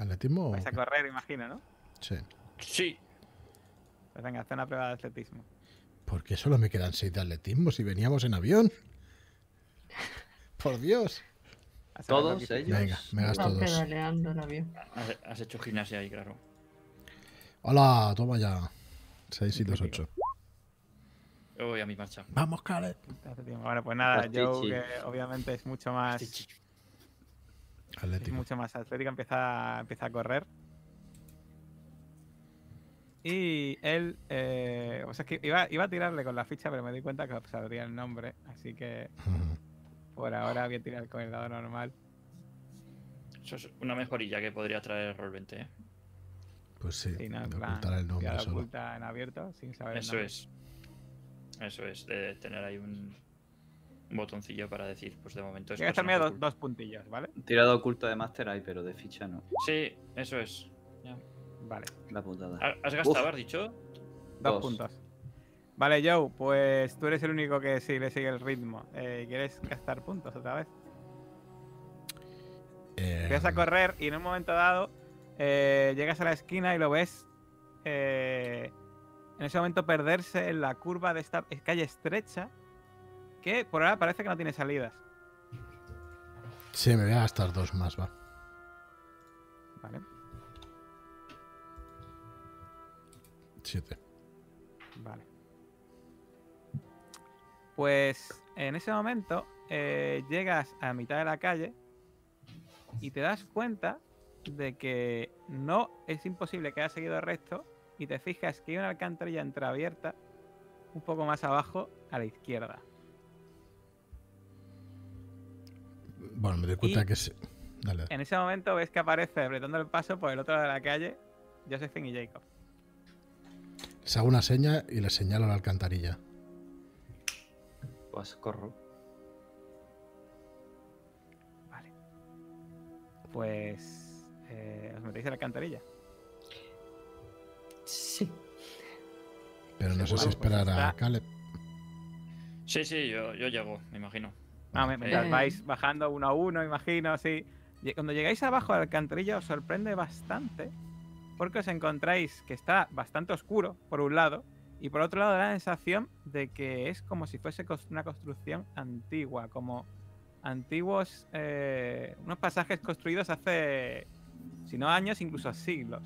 ¿Atletismo? Vais a qué? correr, imagino, ¿no? Sí. Sí. Pues venga, haz una prueba de atletismo. Porque solo me quedan seis de atletismo si veníamos en avión. <laughs> Por Dios. Todos ellos. Venga, me gasto Va dos. pedaleando el avión. Has, has hecho gimnasia ahí, claro. Hola, toma ya. 6 y 2, 8. Yo voy a mi marcha. Vamos. Atletismo. Bueno, pues nada. Joe, que obviamente es mucho más, es Atlético. mucho más atlética, empieza, empieza a correr. Y él, eh, o sea, es que iba, iba a tirarle con la ficha, pero me di cuenta que sabría el nombre, así que por ahora voy a tirar con el dado normal. Eso es una mejorilla que podría traer el rol 20. ¿eh? Pues sí, Sí, ¿no? de En plan, ocultar el nombre tirada solo. oculta en abierto, sin saber Eso es. Eso es, de tener ahí un, un botoncillo para decir, pues de momento es gastarme personaje dos, dos puntillos, ¿vale? Tirado oculto de Master hay, pero de ficha no. Sí, eso es. Ya. Vale. La putada. ¿Ha- ¿Has gastado, Uf. has dicho? Dos, Dos. puntos. Vale, Joe, pues tú eres el único que sí le sigue el ritmo. Eh, ¿Quieres gastar puntos otra vez? Eh, Empiezas a correr y en un momento dado eh, llegas a la esquina y lo ves eh, en ese momento perderse en la curva de esta calle estrecha que por ahora parece que no tiene salidas. Sí, me voy a gastar dos más, va. Vale, 7. vale. Pues en ese momento eh, llegas a mitad de la calle y te das cuenta de que no es imposible que haya seguido el resto y te fijas que hay una alcantarilla entreabierta un poco más abajo a la izquierda. Bueno, me doy cuenta Y- que sí. Dale. En ese momento ves que aparece apretando el paso por el otro lado de la calle Josephine y Jacob. Les hago una seña y les señalo la alcantarilla. Pues corro. Vale. Pues eh, os metéis en la alcantarilla. Sí. Pero no sé si pues esperar a está- Caleb. Sí, sí, yo, yo llego, me imagino. Ah, me- mientras Eh. vais bajando uno a uno, imagino, así. Cuando llegáis abajo de la alcantarilla os sorprende bastante porque os encontráis que está bastante oscuro, por un lado, y por otro lado da la sensación de que es como si fuese una construcción antigua, como antiguos, eh, unos pasajes construidos hace, si no años, incluso siglos,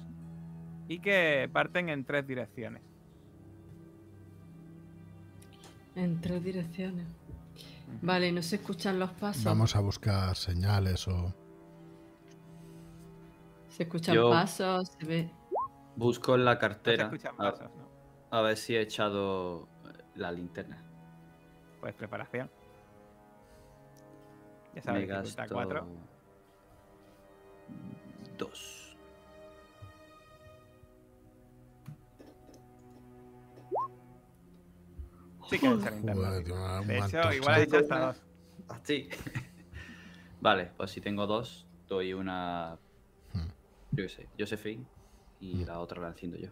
y que parten en tres direcciones. En tres direcciones. Vale, ¿y no se escuchan los pasos? Vamos a buscar señales o. Se escuchan Yo- pasos, se ve. Busco en la No se cartera escuchan a, pasos, ¿no? A ver si he echado la linterna. Pues preparación. Ya Me sabes, dificultad gasto 4. dos. Sí que echa linterna. Joder, De hecho, igual has hecho hasta dos. Así. <laughs> vale, pues si tengo dos, doy una. Hmm. Yo qué sé, Josephine. Y Hmm. la otra la enciendo yo.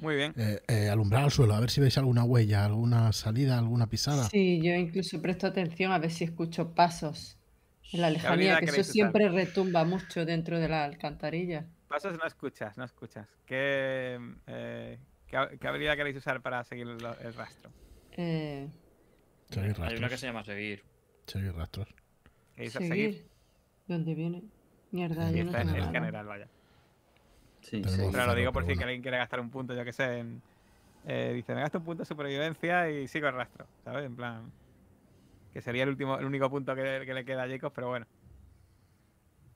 Muy bien. Eh, eh, alumbrar al suelo, a ver si veis alguna huella, alguna salida, alguna pisada. Sí, yo incluso presto atención a ver si escucho pasos en la lejanía, que eso usar? siempre retumba mucho dentro de la alcantarilla. Pasos no escuchas, no escuchas. ¿Qué, eh, qué, qué habilidad queréis usar para seguir lo- el rastro? Eh, Seguir Hay una que rastros. se llama seguir. Seguir rastros. ¿Queréis seguir. seguir? ¿Dónde viene? Mierda, Sí, yo no está en tengo el nada. general, vaya. Sí, sí. Pero lo digo por si bueno. alguien quiere gastar un punto, yo que sé, en... eh, dice, me gasto un punto de supervivencia y sigo el rastro, ¿sabes? En plan... Que sería el último, el único punto que, que le queda a Jacob, pero bueno.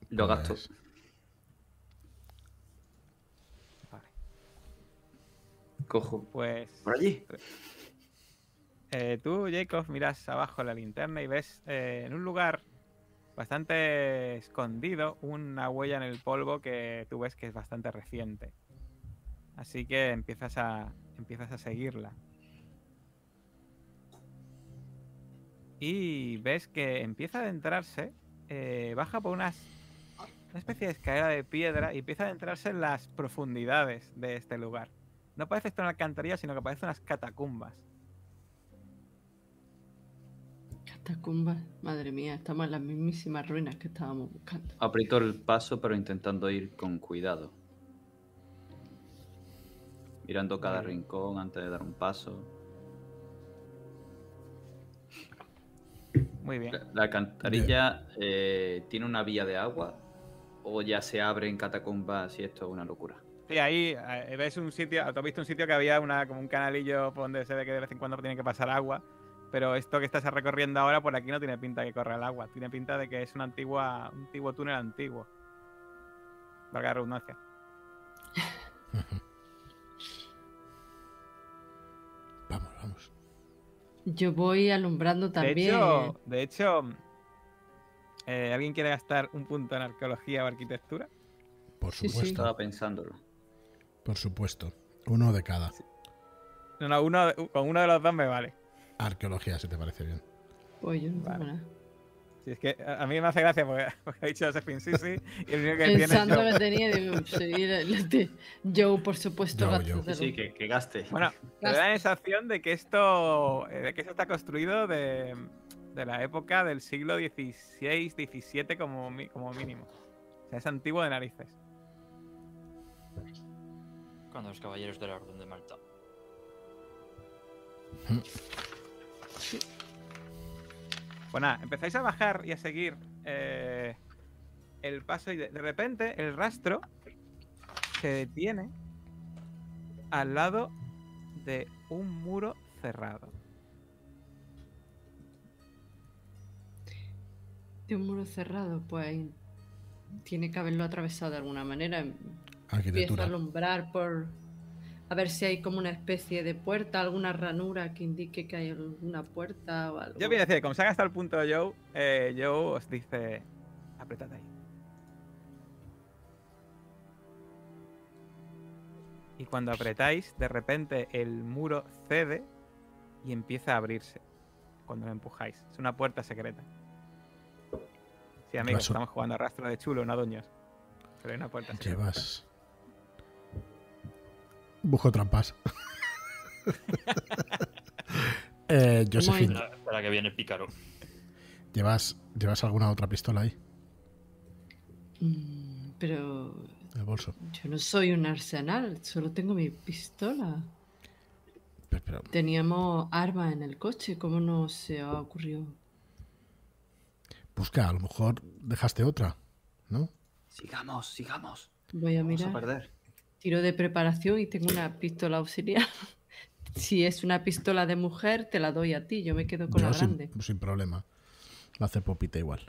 Lo Pues, gasto. Vale. Cojo. Pues... Por allí. Eh, tú, Jacob, miras abajo la linterna y ves eh, en un lugar bastante escondido una huella en el polvo que tú ves que es bastante reciente. Así que empiezas a, empiezas a seguirla. Y ves que empieza a adentrarse, eh, baja por unas, una especie de escalera de piedra y empieza a adentrarse en las profundidades de este lugar. No parece en una alcantarilla, sino que parece unas catacumbas. Catacumba. Madre mía, estamos en las mismísimas ruinas que estábamos buscando. Aprieto el paso, pero intentando ir con cuidado. Mirando cada Vale. rincón antes de dar un paso. Muy bien. La, la alcantarilla eh, tiene una vía de agua o ya se abre en catacumbas y esto es una locura. Sí, ahí eh, ves un sitio, tú has visto un sitio que había una, como un canalillo por donde se ve que de vez en cuando tiene que pasar agua, pero esto que estás recorriendo ahora por aquí no tiene pinta de que corre el agua, tiene pinta de que es una antigua, un antiguo túnel antiguo. Valga la redundancia. <laughs> Vamos, vamos. Yo voy alumbrando De también. hecho, de hecho eh, ¿alguien quiere gastar un punto en arqueología o arquitectura? Por Sí, sí. supuesto. Estaba pensándolo. Por supuesto. Uno de cada. No, no, uno, de- con uno de los dos me vale. Arqueología, si te parece bien. Pues yo no tengo Vale. nada. Si es que a mí me hace gracia porque, <laughs> porque ha dicho Josephine sí, sí, y el único que tiene es Pensando Joe. que tenía, digo, sí, el- el de Joe, por supuesto, Joe. Sí, que, que gaste. Bueno, <laughs> me da la sensación de que esto, eh, de que esto está construido de, de la época del siglo XVI, XVII como, mínimo. O sea, es antiguo de narices. Cuando los caballeros de la Orden de Malta. Pues nada, empezáis a bajar y a seguir eh, el paso y de, de repente el rastro se detiene al lado de un muro cerrado. De un muro cerrado, pues tiene que haberlo atravesado de alguna manera. Empiezo a alumbrar por. A ver si hay como una especie de puerta, alguna ranura que indique que hay alguna puerta o algo. Yo voy a decir, como se ha gastado el punto de Joe, eh, Joe os dice, apretad ahí. Y cuando apretáis, de repente el muro cede y empieza a abrirse cuando lo empujáis. Es una puerta secreta. Sí, amigos, estamos jugando a rastro de chulo, no doños. Pero hay una puerta secreta. Llevas. Bujo trampas. <laughs> eh, Josephine, Espera, espera que viene el pícaro. ¿llevas, ¿llevas alguna otra pistola ahí? Mm, pero el bolso. yo no soy un arsenal, solo tengo mi pistola. Pero, pero, Teníamos armas en el coche, ¿cómo no se ha ocurrido? busca, a lo mejor dejaste otra, ¿no? Sigamos, sigamos. Voy a Vamos a mirar. perder. Tiro de preparación y tengo una pistola auxiliar. <laughs> si es una pistola de mujer, te la doy a ti. Yo me quedo con Yo la sin, grande. sin problema. Va a hacer popita igual.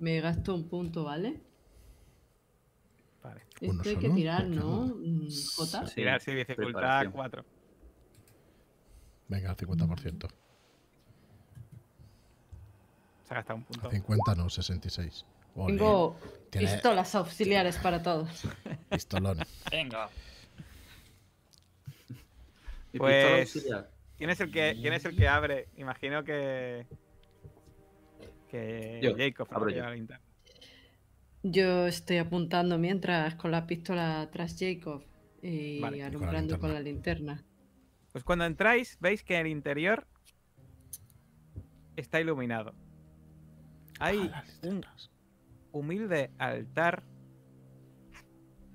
Me gasto un punto, ¿vale? Vale. Uno Esto hay que tirar, ¿por qué ¿no? Mm, Jota. Tirar sí, dificultad preparación. 4. Venga, al 50%. Se ha gastado un punto. A 50 no, 66. Tengo Tiene- pistolas auxiliares para todos. <laughs> pistolón. Venga. Pues-. ¿Quién es el que, quién es el que abre? Imagino que. Que Yo, Jacob abro yo. la linterna. Yo estoy apuntando mientras con la pistola tras Jacob y Vale, y con la alumbrando con la, linterna. Pues cuando entráis, veis que el interior está iluminado. Hay Ah, un. Humilde altar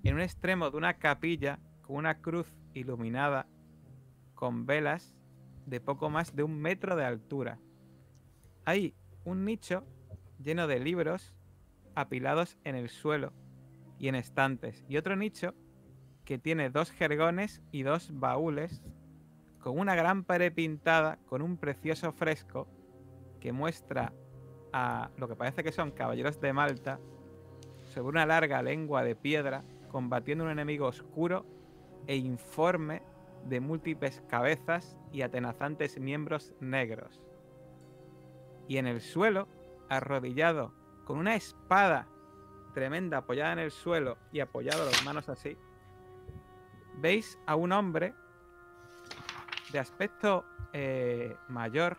en un extremo de una capilla con una cruz iluminada con velas de poco más de un metro de altura. Hay un nicho lleno de libros apilados en el suelo y en estantes y otro nicho que tiene dos jergones y dos baúles con una gran pared pintada con un precioso fresco que muestra a lo que parece que son caballeros de Malta sobre una larga lengua de piedra combatiendo un enemigo oscuro e informe de múltiples cabezas y atenazantes miembros negros. Y en el suelo, arrodillado, con una espada tremenda apoyada en el suelo y apoyado las manos así, veis a un hombre de aspecto eh, mayor,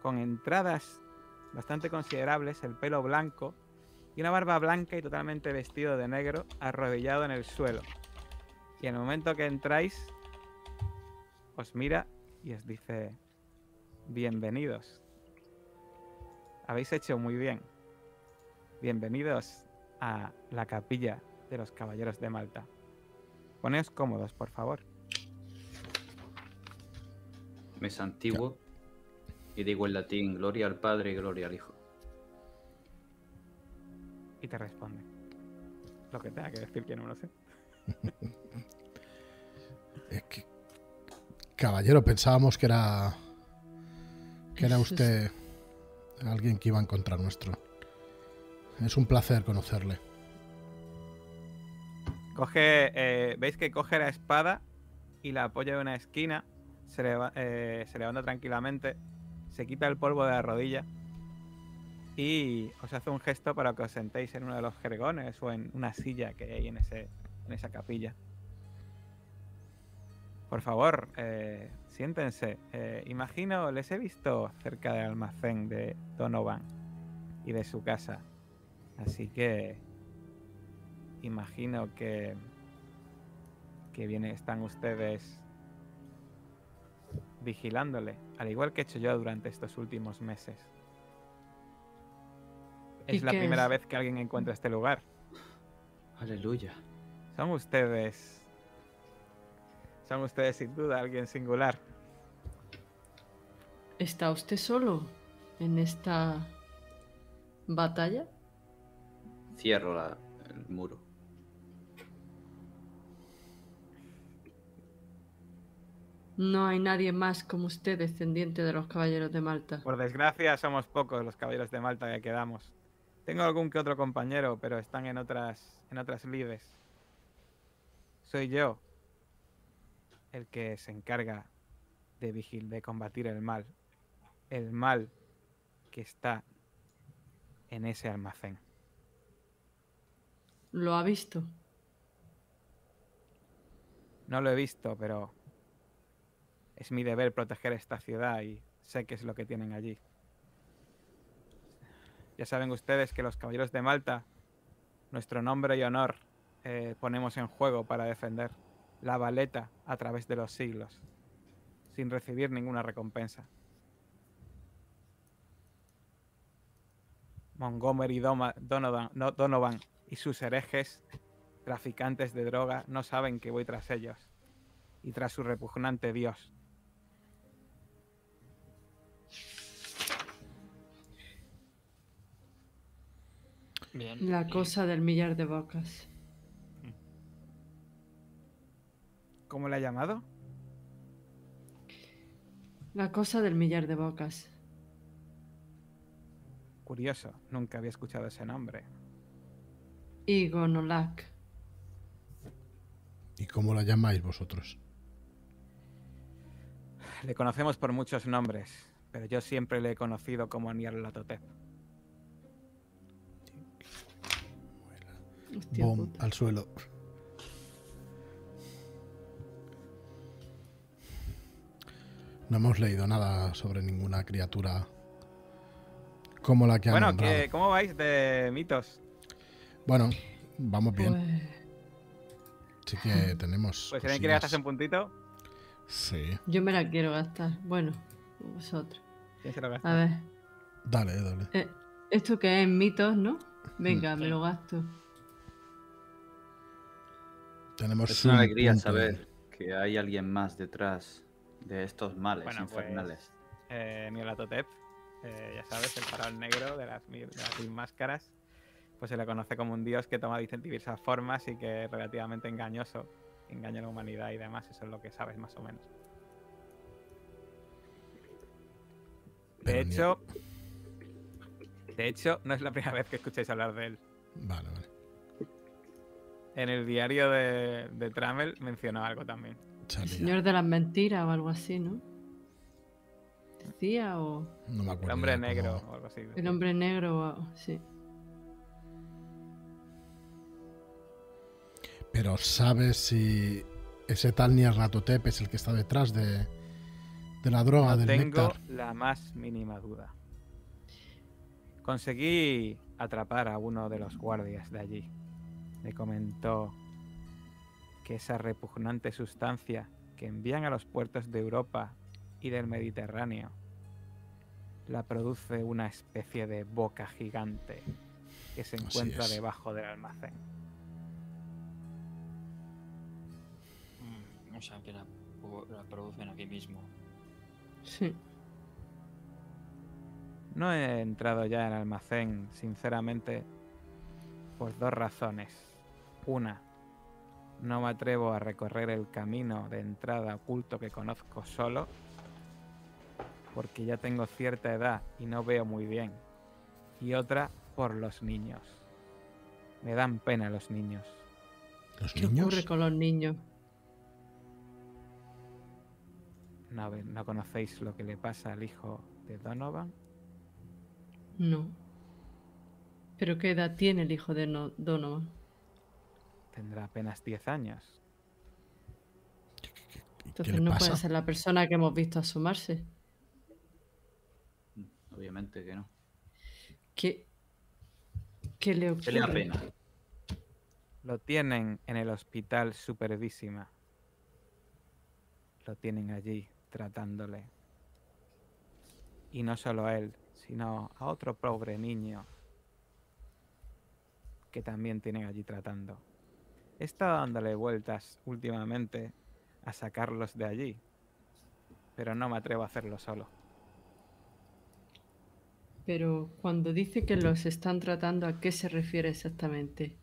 con entradas bastante considerables, el pelo blanco y una barba blanca y totalmente vestido de negro, arrodillado en el suelo. Y en el momento que entráis, os mira y os dice, bienvenidos. Habéis hecho muy bien. Bienvenidos a la capilla de los Caballeros de Malta. Poneos cómodos, por favor. Me santiguo y digo en latín, gloria al Padre y gloria al Hijo. Y te responde. Lo que tenga que decir que no me lo sé. <laughs> Es que, caballero, pensábamos que era que era usted alguien que iba a encontrar nuestro. Es un placer conocerle. Coge, eh, veis que coge la espada y la apoya en una esquina, se, leva- eh, se levanta tranquilamente, se quita el polvo de la rodilla y os hace un gesto para que os sentéis en uno de los jergones o en una silla que hay en, ese, en esa capilla. Por favor, eh, siéntense. Eh, imagino, les he visto cerca del almacén de Donovan y de su casa. Así que imagino que que viene, están ustedes vigilándole, al igual que he hecho yo durante estos últimos meses. ¿Y Es la primera es? vez que alguien encuentra este lugar. Aleluya. Son ustedes. Son ustedes sin duda alguien singular. ¿Está usted solo en esta batalla? Cierro la- el muro. No hay nadie más como usted descendiente de los caballeros de Malta. Por desgracia, somos pocos los caballeros de Malta que quedamos. Tengo algún que otro compañero, pero están en otras, en otras lides. Soy yo el que se encarga de vigil, de combatir el mal. El mal que está en ese almacén. ¿Lo ha visto? No lo he visto, pero es mi deber proteger esta ciudad y sé qué es lo que tienen allí. Ya saben ustedes que los caballeros de Malta, nuestro nombre y honor, eh, ponemos en juego para defender la valeta a través de los siglos, sin recibir ninguna recompensa. Montgomery Donovan, no- Donovan y sus herejes traficantes de droga no saben que voy tras ellos y tras su repugnante dios. Bien. La cosa del millar de bocas. ¿Cómo le ha llamado? La cosa del millar de bocas. Curioso, nunca había escuchado ese nombre. Igonolak. ¿Y cómo la llamáis vosotros? Le conocemos por muchos nombres, pero yo siempre le he conocido como Nyarlathotep. Hostia puta. al suelo. No hemos leído nada sobre ninguna criatura como la que ha Bueno. ¿qué- ¿cómo vais de mitos? Bueno, vamos bien. Pues, Sí que tenemos. Pues si alguien quiere cosillas. gastarse un puntito, Sí. yo me la quiero gastar. Bueno, vosotros. ¿quién se lo gasta? A ver. Dale, dale. eh, esto que es mitos, ¿no? Venga, me lo gasto. Tenemos Es una un alegría punto saber que hay alguien más detrás de estos males Bueno, pues, infernales. eh, Nyarlathotep, eh, ya sabes, el faraón negro de las, mil- de las mil máscaras, pues se le conoce como un dios que toma diversas formas y que es relativamente engañoso, engaña a la humanidad y demás, eso es lo que sabes más o menos. De Pero ni- hecho, de hecho, no es la primera vez que escucháis hablar de él. Vale, vale. En el diario de, de Trammel mencionó algo también. El señor de las mentiras o algo así, ¿no? Decía o No me acuerdo. El hombre negro o algo así. el hombre negro o sí. Pero ¿sabes si ese tal Nyarlathotep es el que está detrás de, de la droga, No del tengo néctar? la más mínima duda. Conseguí atrapar a uno de los guardias de allí. Me comentó que esa repugnante sustancia que envían a los puertos de Europa y del Mediterráneo la produce una especie de boca gigante que se encuentra debajo del almacén. Mm, O sea, que la, la producen aquí mismo. Sí. No he entrado ya en el almacén, sinceramente, por dos razones. Una, no me atrevo a recorrer el camino de entrada oculto que conozco solo, porque ya tengo cierta edad y no veo muy bien. Y otra, por los niños. Me dan pena los niños. ¿Los ¿Qué niños? ocurre con los niños? ¿No, ¿No conocéis lo que le pasa al hijo de Donovan? No. ¿Pero qué edad tiene el hijo de no- Donovan? Tendrá apenas 10 años. ¿Qué Entonces no pasa? puede ser la persona que hemos visto asomarse. Obviamente que no. ¿Qué, qué le ocurre? ¿Qué le da pena? Lo tienen en el hospital Supervísima. Lo tienen allí tratándole. Y no solo a él, sino a otro pobre niño que también tienen allí tratando. He estado dándole vueltas últimamente a sacarlos de allí, pero no me atrevo a hacerlo solo. Pero cuando dice que los están tratando, ¿a qué se refiere exactamente?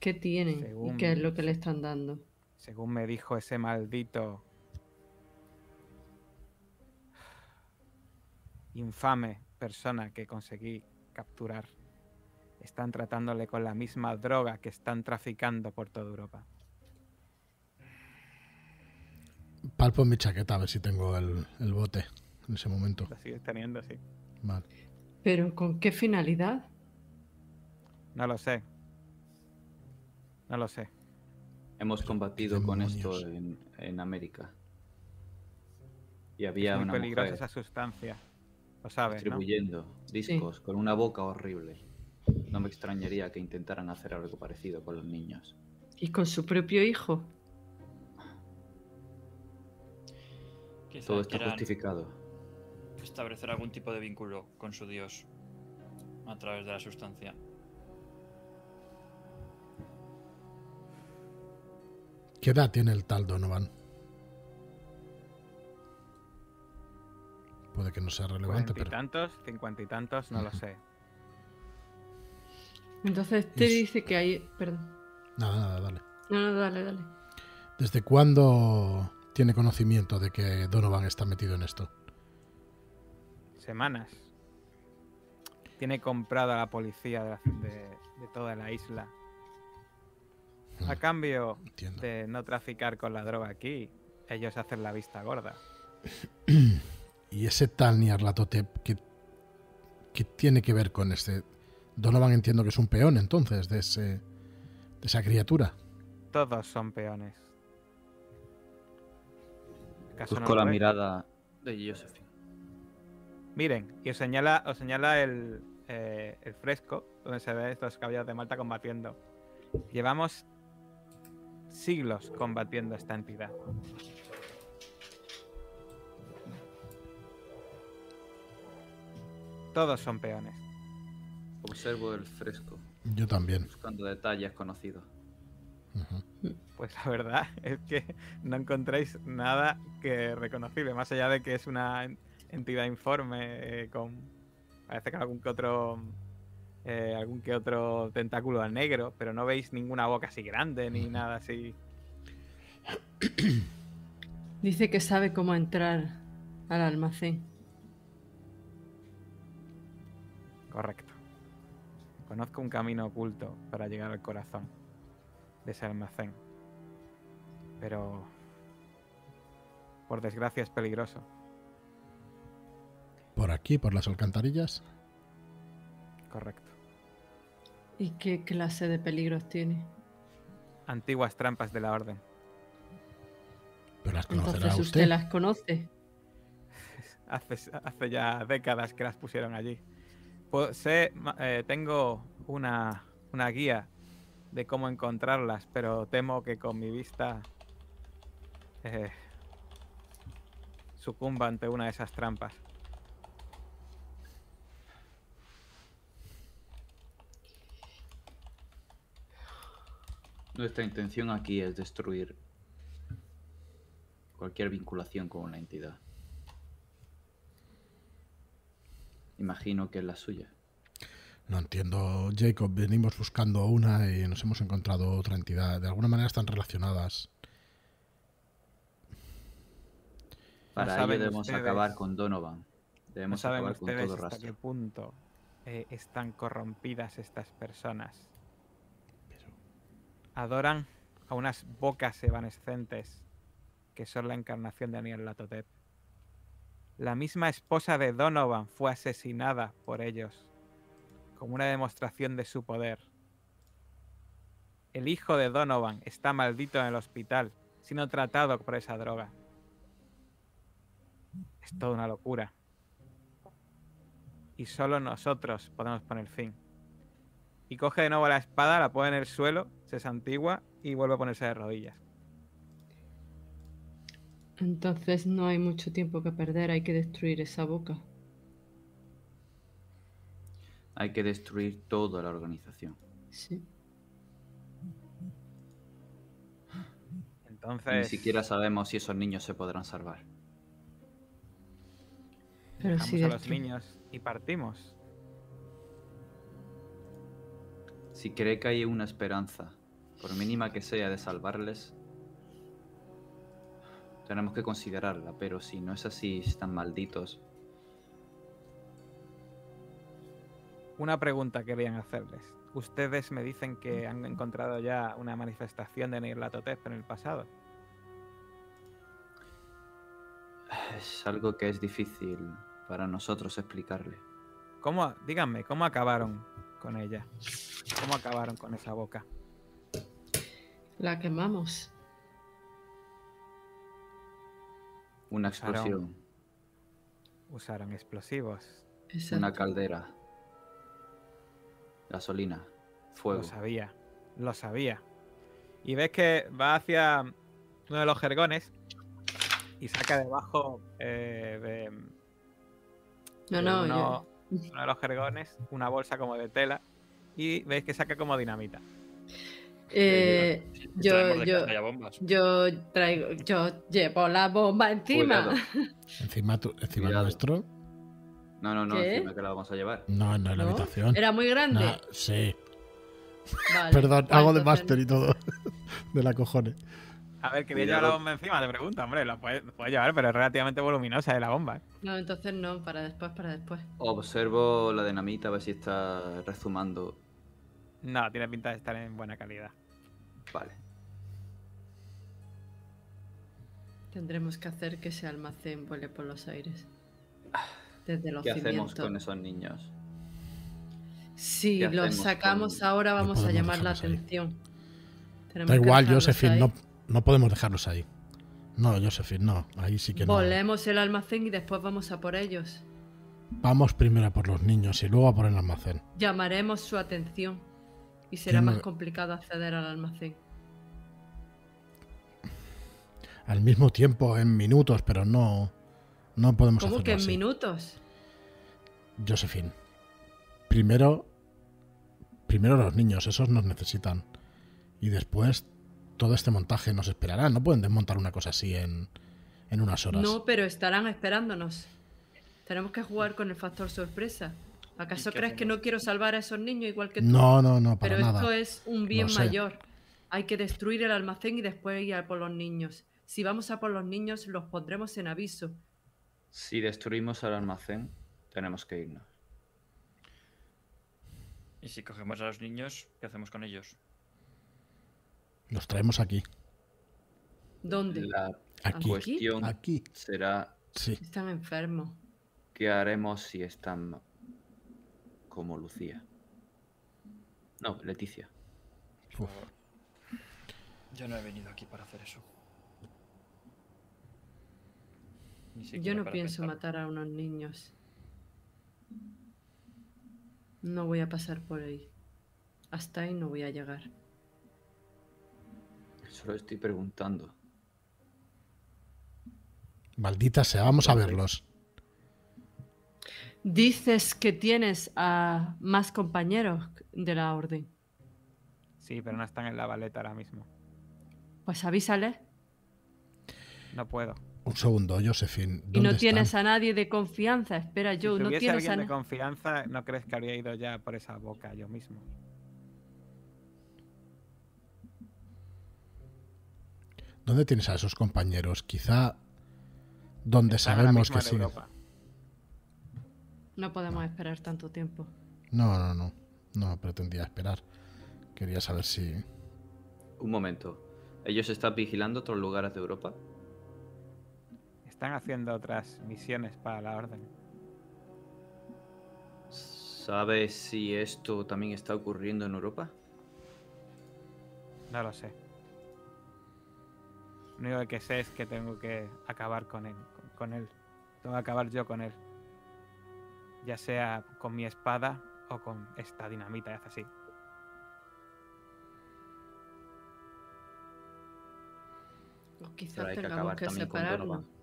¿Qué tienen y qué es lo que le están dando? Según me dijo ese maldito infame persona que conseguí capturar, están tratándole con la misma droga que están traficando por toda Europa. Palpo en mi chaqueta a ver si tengo el, el bote en ese momento. Lo sigues teniendo, sí. Vale. ¿Pero con qué finalidad? No lo sé. No lo sé. Hemos combatido con esto en, en América. Y había es muy una peligrosa mujer esa sustancia. Lo sabes, ¿no? distribuyendo discos con una boca horrible. No me extrañaría que intentaran hacer algo parecido con los niños. ¿Y con su propio hijo? Quizá Todo está justificado. establecer algún tipo de vínculo con su dios a través de la sustancia. ¿Qué edad tiene el tal Donovan? Puede que no sea relevante, Cuarenta y pero tantos, cincuenta y tantos, no lo sé. Entonces te Es- dice que hay... Perdón. nada, nada, dale. No, no, dale, dale. ¿Desde cuándo tiene conocimiento de que Donovan está metido en esto? Semanas. Tiene comprado a la policía de, la- de- de toda la isla. A Mm, cambio Entiendo. de no traficar con la droga aquí, ellos hacen la vista gorda. <clears throat> Y ese tal Nyarlathotep, ¿qué, ¿qué tiene que ver con este? Donovan entiendo que es un peón entonces de, ese, de esa criatura. Todos son peones. ¿Acaso no Busco la ves? mirada de Josephine. Miren, y os señala, os señala el, eh, el fresco donde se ve estos caballeros de Malta combatiendo. Llevamos siglos combatiendo esta entidad. Todos son peones. Observo el fresco, Yo también. buscando detalles conocidos. Pues la verdad <laughs> es que no encontráis nada que reconocible, más allá de que es una en- entidad informe eh, con parece que algún que otro eh, algún que otro tentáculo al negro, pero no veis ninguna boca así grande ni nada así. <clears throat> Dice que sabe cómo entrar al almacén. Correcto. Conozco un camino oculto para llegar al corazón de ese almacén. Pero... Por desgracia es peligroso. Por aquí, por las alcantarillas. Correcto. ¿Y qué clase de peligros tiene? Antiguas trampas de la orden. Pero las conocerá Entonces usted. usted las conoce. <laughs> Hace, hace ya décadas que las pusieron allí. Sé, eh, tengo una, una guía de cómo encontrarlas, pero temo que con mi vista eh, sucumba ante una de esas trampas. Nuestra intención aquí es destruir cualquier vinculación con una entidad. Imagino que es la suya. No entiendo, Jacob. Venimos buscando una y nos hemos encontrado otra entidad. De alguna manera están relacionadas. Para ello debemos ustedes- acabar con Donovan. No Debemos saben acabar con ustedes todo hasta qué punto eh, están corrompidas estas personas. Adoran a unas bocas evanescentes que son la encarnación de Aniel Latotep. La misma esposa de Donovan fue asesinada por ellos como una demostración de su poder. El hijo de Donovan está maldito en el hospital, siendo tratado por esa droga. Es toda una locura. Y solo nosotros podemos poner fin. Y coge de nuevo la espada, la pone en el suelo, se santigua y vuelve a ponerse de rodillas. Entonces no hay mucho tiempo que perder, hay que destruir esa boca. Hay que destruir toda la organización. Sí. Entonces, Ni siquiera sabemos si esos niños se podrán salvar. Pero dejamos sí a los niños y partimos. Si cree que hay una esperanza, por mínima que sea, de salvarles, tenemos que considerarla, pero si no es así, están malditos, Una pregunta querían hacerles. Ustedes me dicen que han encontrado ya una manifestación de Nirlatotep en el pasado. es algo que es difícil para nosotros explicarle. ¿Cómo, díganme, ¿cómo acabaron con ella? ¿Cómo acabaron con esa boca? La quemamos. Una explosión, Usaron explosivos. Exacto. una caldera, gasolina, fuego. Lo sabía, lo sabía. Y ves que va hacia uno de los jergones y saca debajo eh, de, No, de no, uno, yo- uno de los jergones una bolsa como de tela y veis que saca como dinamita. Eh, Si yo, yo, yo traigo, yo llevo la bomba encima. Cuidado. <laughs> Encima, tu- encima Cuidado. nuestro. No, no, no, ¿Qué? encima que la vamos a llevar. No, no en la ¿No? habitación. Era muy grande. Sí. Vale. <laughs> Perdón, hago de máster y todo. <laughs> de la cojones. A ver, que voy a llevar la bomba encima, te pregunto, hombre, la puedes, puedes llevar, pero es relativamente voluminosa de la bomba. ¿eh? No, entonces no, para después, para después. Observo la dinamita a ver si está rezumando. No, tiene pinta de estar en buena calidad. Vale. Tendremos que hacer que ese almacén vuele por los aires. Desde los ¿Qué hacemos con esos niños? Si ¿Qué los sacamos con- ahora vamos a llamar la atención. Da igual, Josephine, no, no podemos dejarlos ahí. No, Josephine, no. Ahí sí que no. Volemos el almacén y después vamos a por ellos. Vamos primero a por los niños y luego a por el almacén. Llamaremos su atención y será ¿Quién más no- complicado acceder al almacén. Al mismo tiempo, en minutos, pero no. No podemos ¿Cómo que en así. minutos? Josephine. Primero. Primero los niños, esos nos necesitan. Y después todo este montaje nos esperará. No pueden desmontar una cosa así en, en unas horas. No, pero estarán esperándonos. Tenemos que jugar con el factor sorpresa. ¿Acaso crees que no quiero salvar a esos niños igual que tú? no, no, no, para Pero nada. esto es un bien sé. mayor. Hay que destruir el almacén y después ir a por los niños. Si vamos a por los niños, los pondremos en aviso. Si destruimos el almacén, tenemos que irnos. Y si cogemos a los niños, ¿qué hacemos con ellos? Los traemos aquí. ¿Dónde? La Aquí. cuestión Aquí. será Sí. Están enfermos. qué haremos si están como Lucía. No, Leticia. Por Uf. favor. Yo no he venido aquí para hacer eso. Yo no pienso pensar. matar a unos niños. No voy a pasar por ahí. Hasta ahí no voy a llegar. Solo estoy preguntando. Maldita sea, vamos a verlos. Dices que tienes a más compañeros de la orden. Sí, pero no están en la baleta ahora mismo. Pues avísale. No puedo. Un segundo, Josephine. Y no ¿dónde tienes están? a nadie de confianza. Espera, yo, si no tienes a alguien de na- confianza, ¿no crees que habría ido ya por esa boca yo mismo? ¿Dónde tienes a esos compañeros? Quizá donde Están sabemos que sí. Europa. No podemos esperar tanto tiempo. No, no, no. No pretendía esperar. Quería saber si. Un momento. ¿Ellos están vigilando otros lugares de Europa? Están haciendo otras misiones para la orden. ¿Sabes si esto también está ocurriendo en Europa? No lo sé. Lo único que sé es que tengo que acabar con él. Con, con él. Tengo que acabar yo con él. Ya sea con mi espada o con esta dinamita y hace así. O quizás Pero hay que tengamos acabar que también con separarnos. Donovan.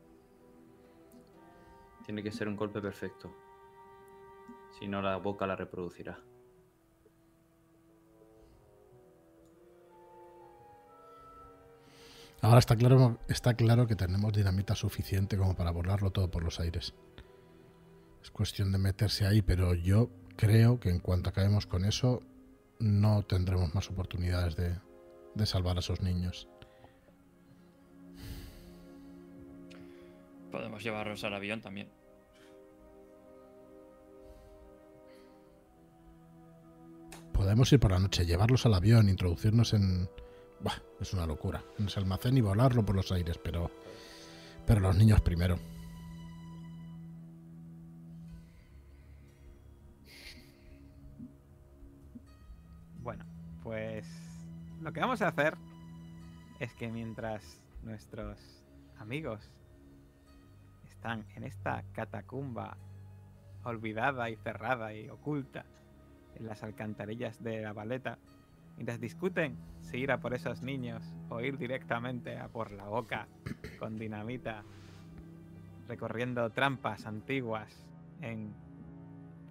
Tiene que ser un golpe perfecto. Si no, la boca la reproducirá. Ahora está claro, está claro que tenemos dinamita suficiente como para volarlo todo por los aires. Es cuestión de meterse ahí, pero yo creo que en cuanto acabemos con eso, no tendremos más oportunidades de, de salvar a esos niños. Podemos llevarlos al avión también. Podemos ir por la noche, llevarlos al avión, introducirnos en... Buah, es una locura. En ese almacén y volarlo por los aires, pero... Pero los niños primero. Pues lo que vamos a hacer es que mientras nuestros amigos están en esta catacumba olvidada y cerrada y oculta en las alcantarillas de la baleta, mientras discuten si ir a por esos niños o ir directamente a por la boca con dinamita, recorriendo trampas antiguas en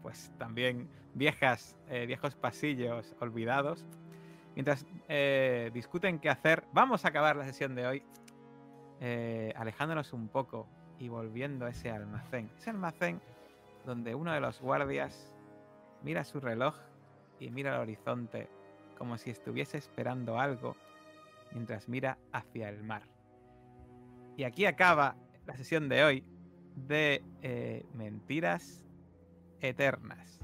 pues también viejas, eh, viejos pasillos olvidados. Mientras eh, discuten qué hacer, vamos a acabar la sesión de hoy eh, alejándonos un poco y volviendo a ese almacén. Ese almacén donde uno de los guardias mira su reloj y mira al horizonte como si estuviese esperando algo mientras mira hacia el mar. Y aquí acaba la sesión de hoy de eh, Mentiras Eternas.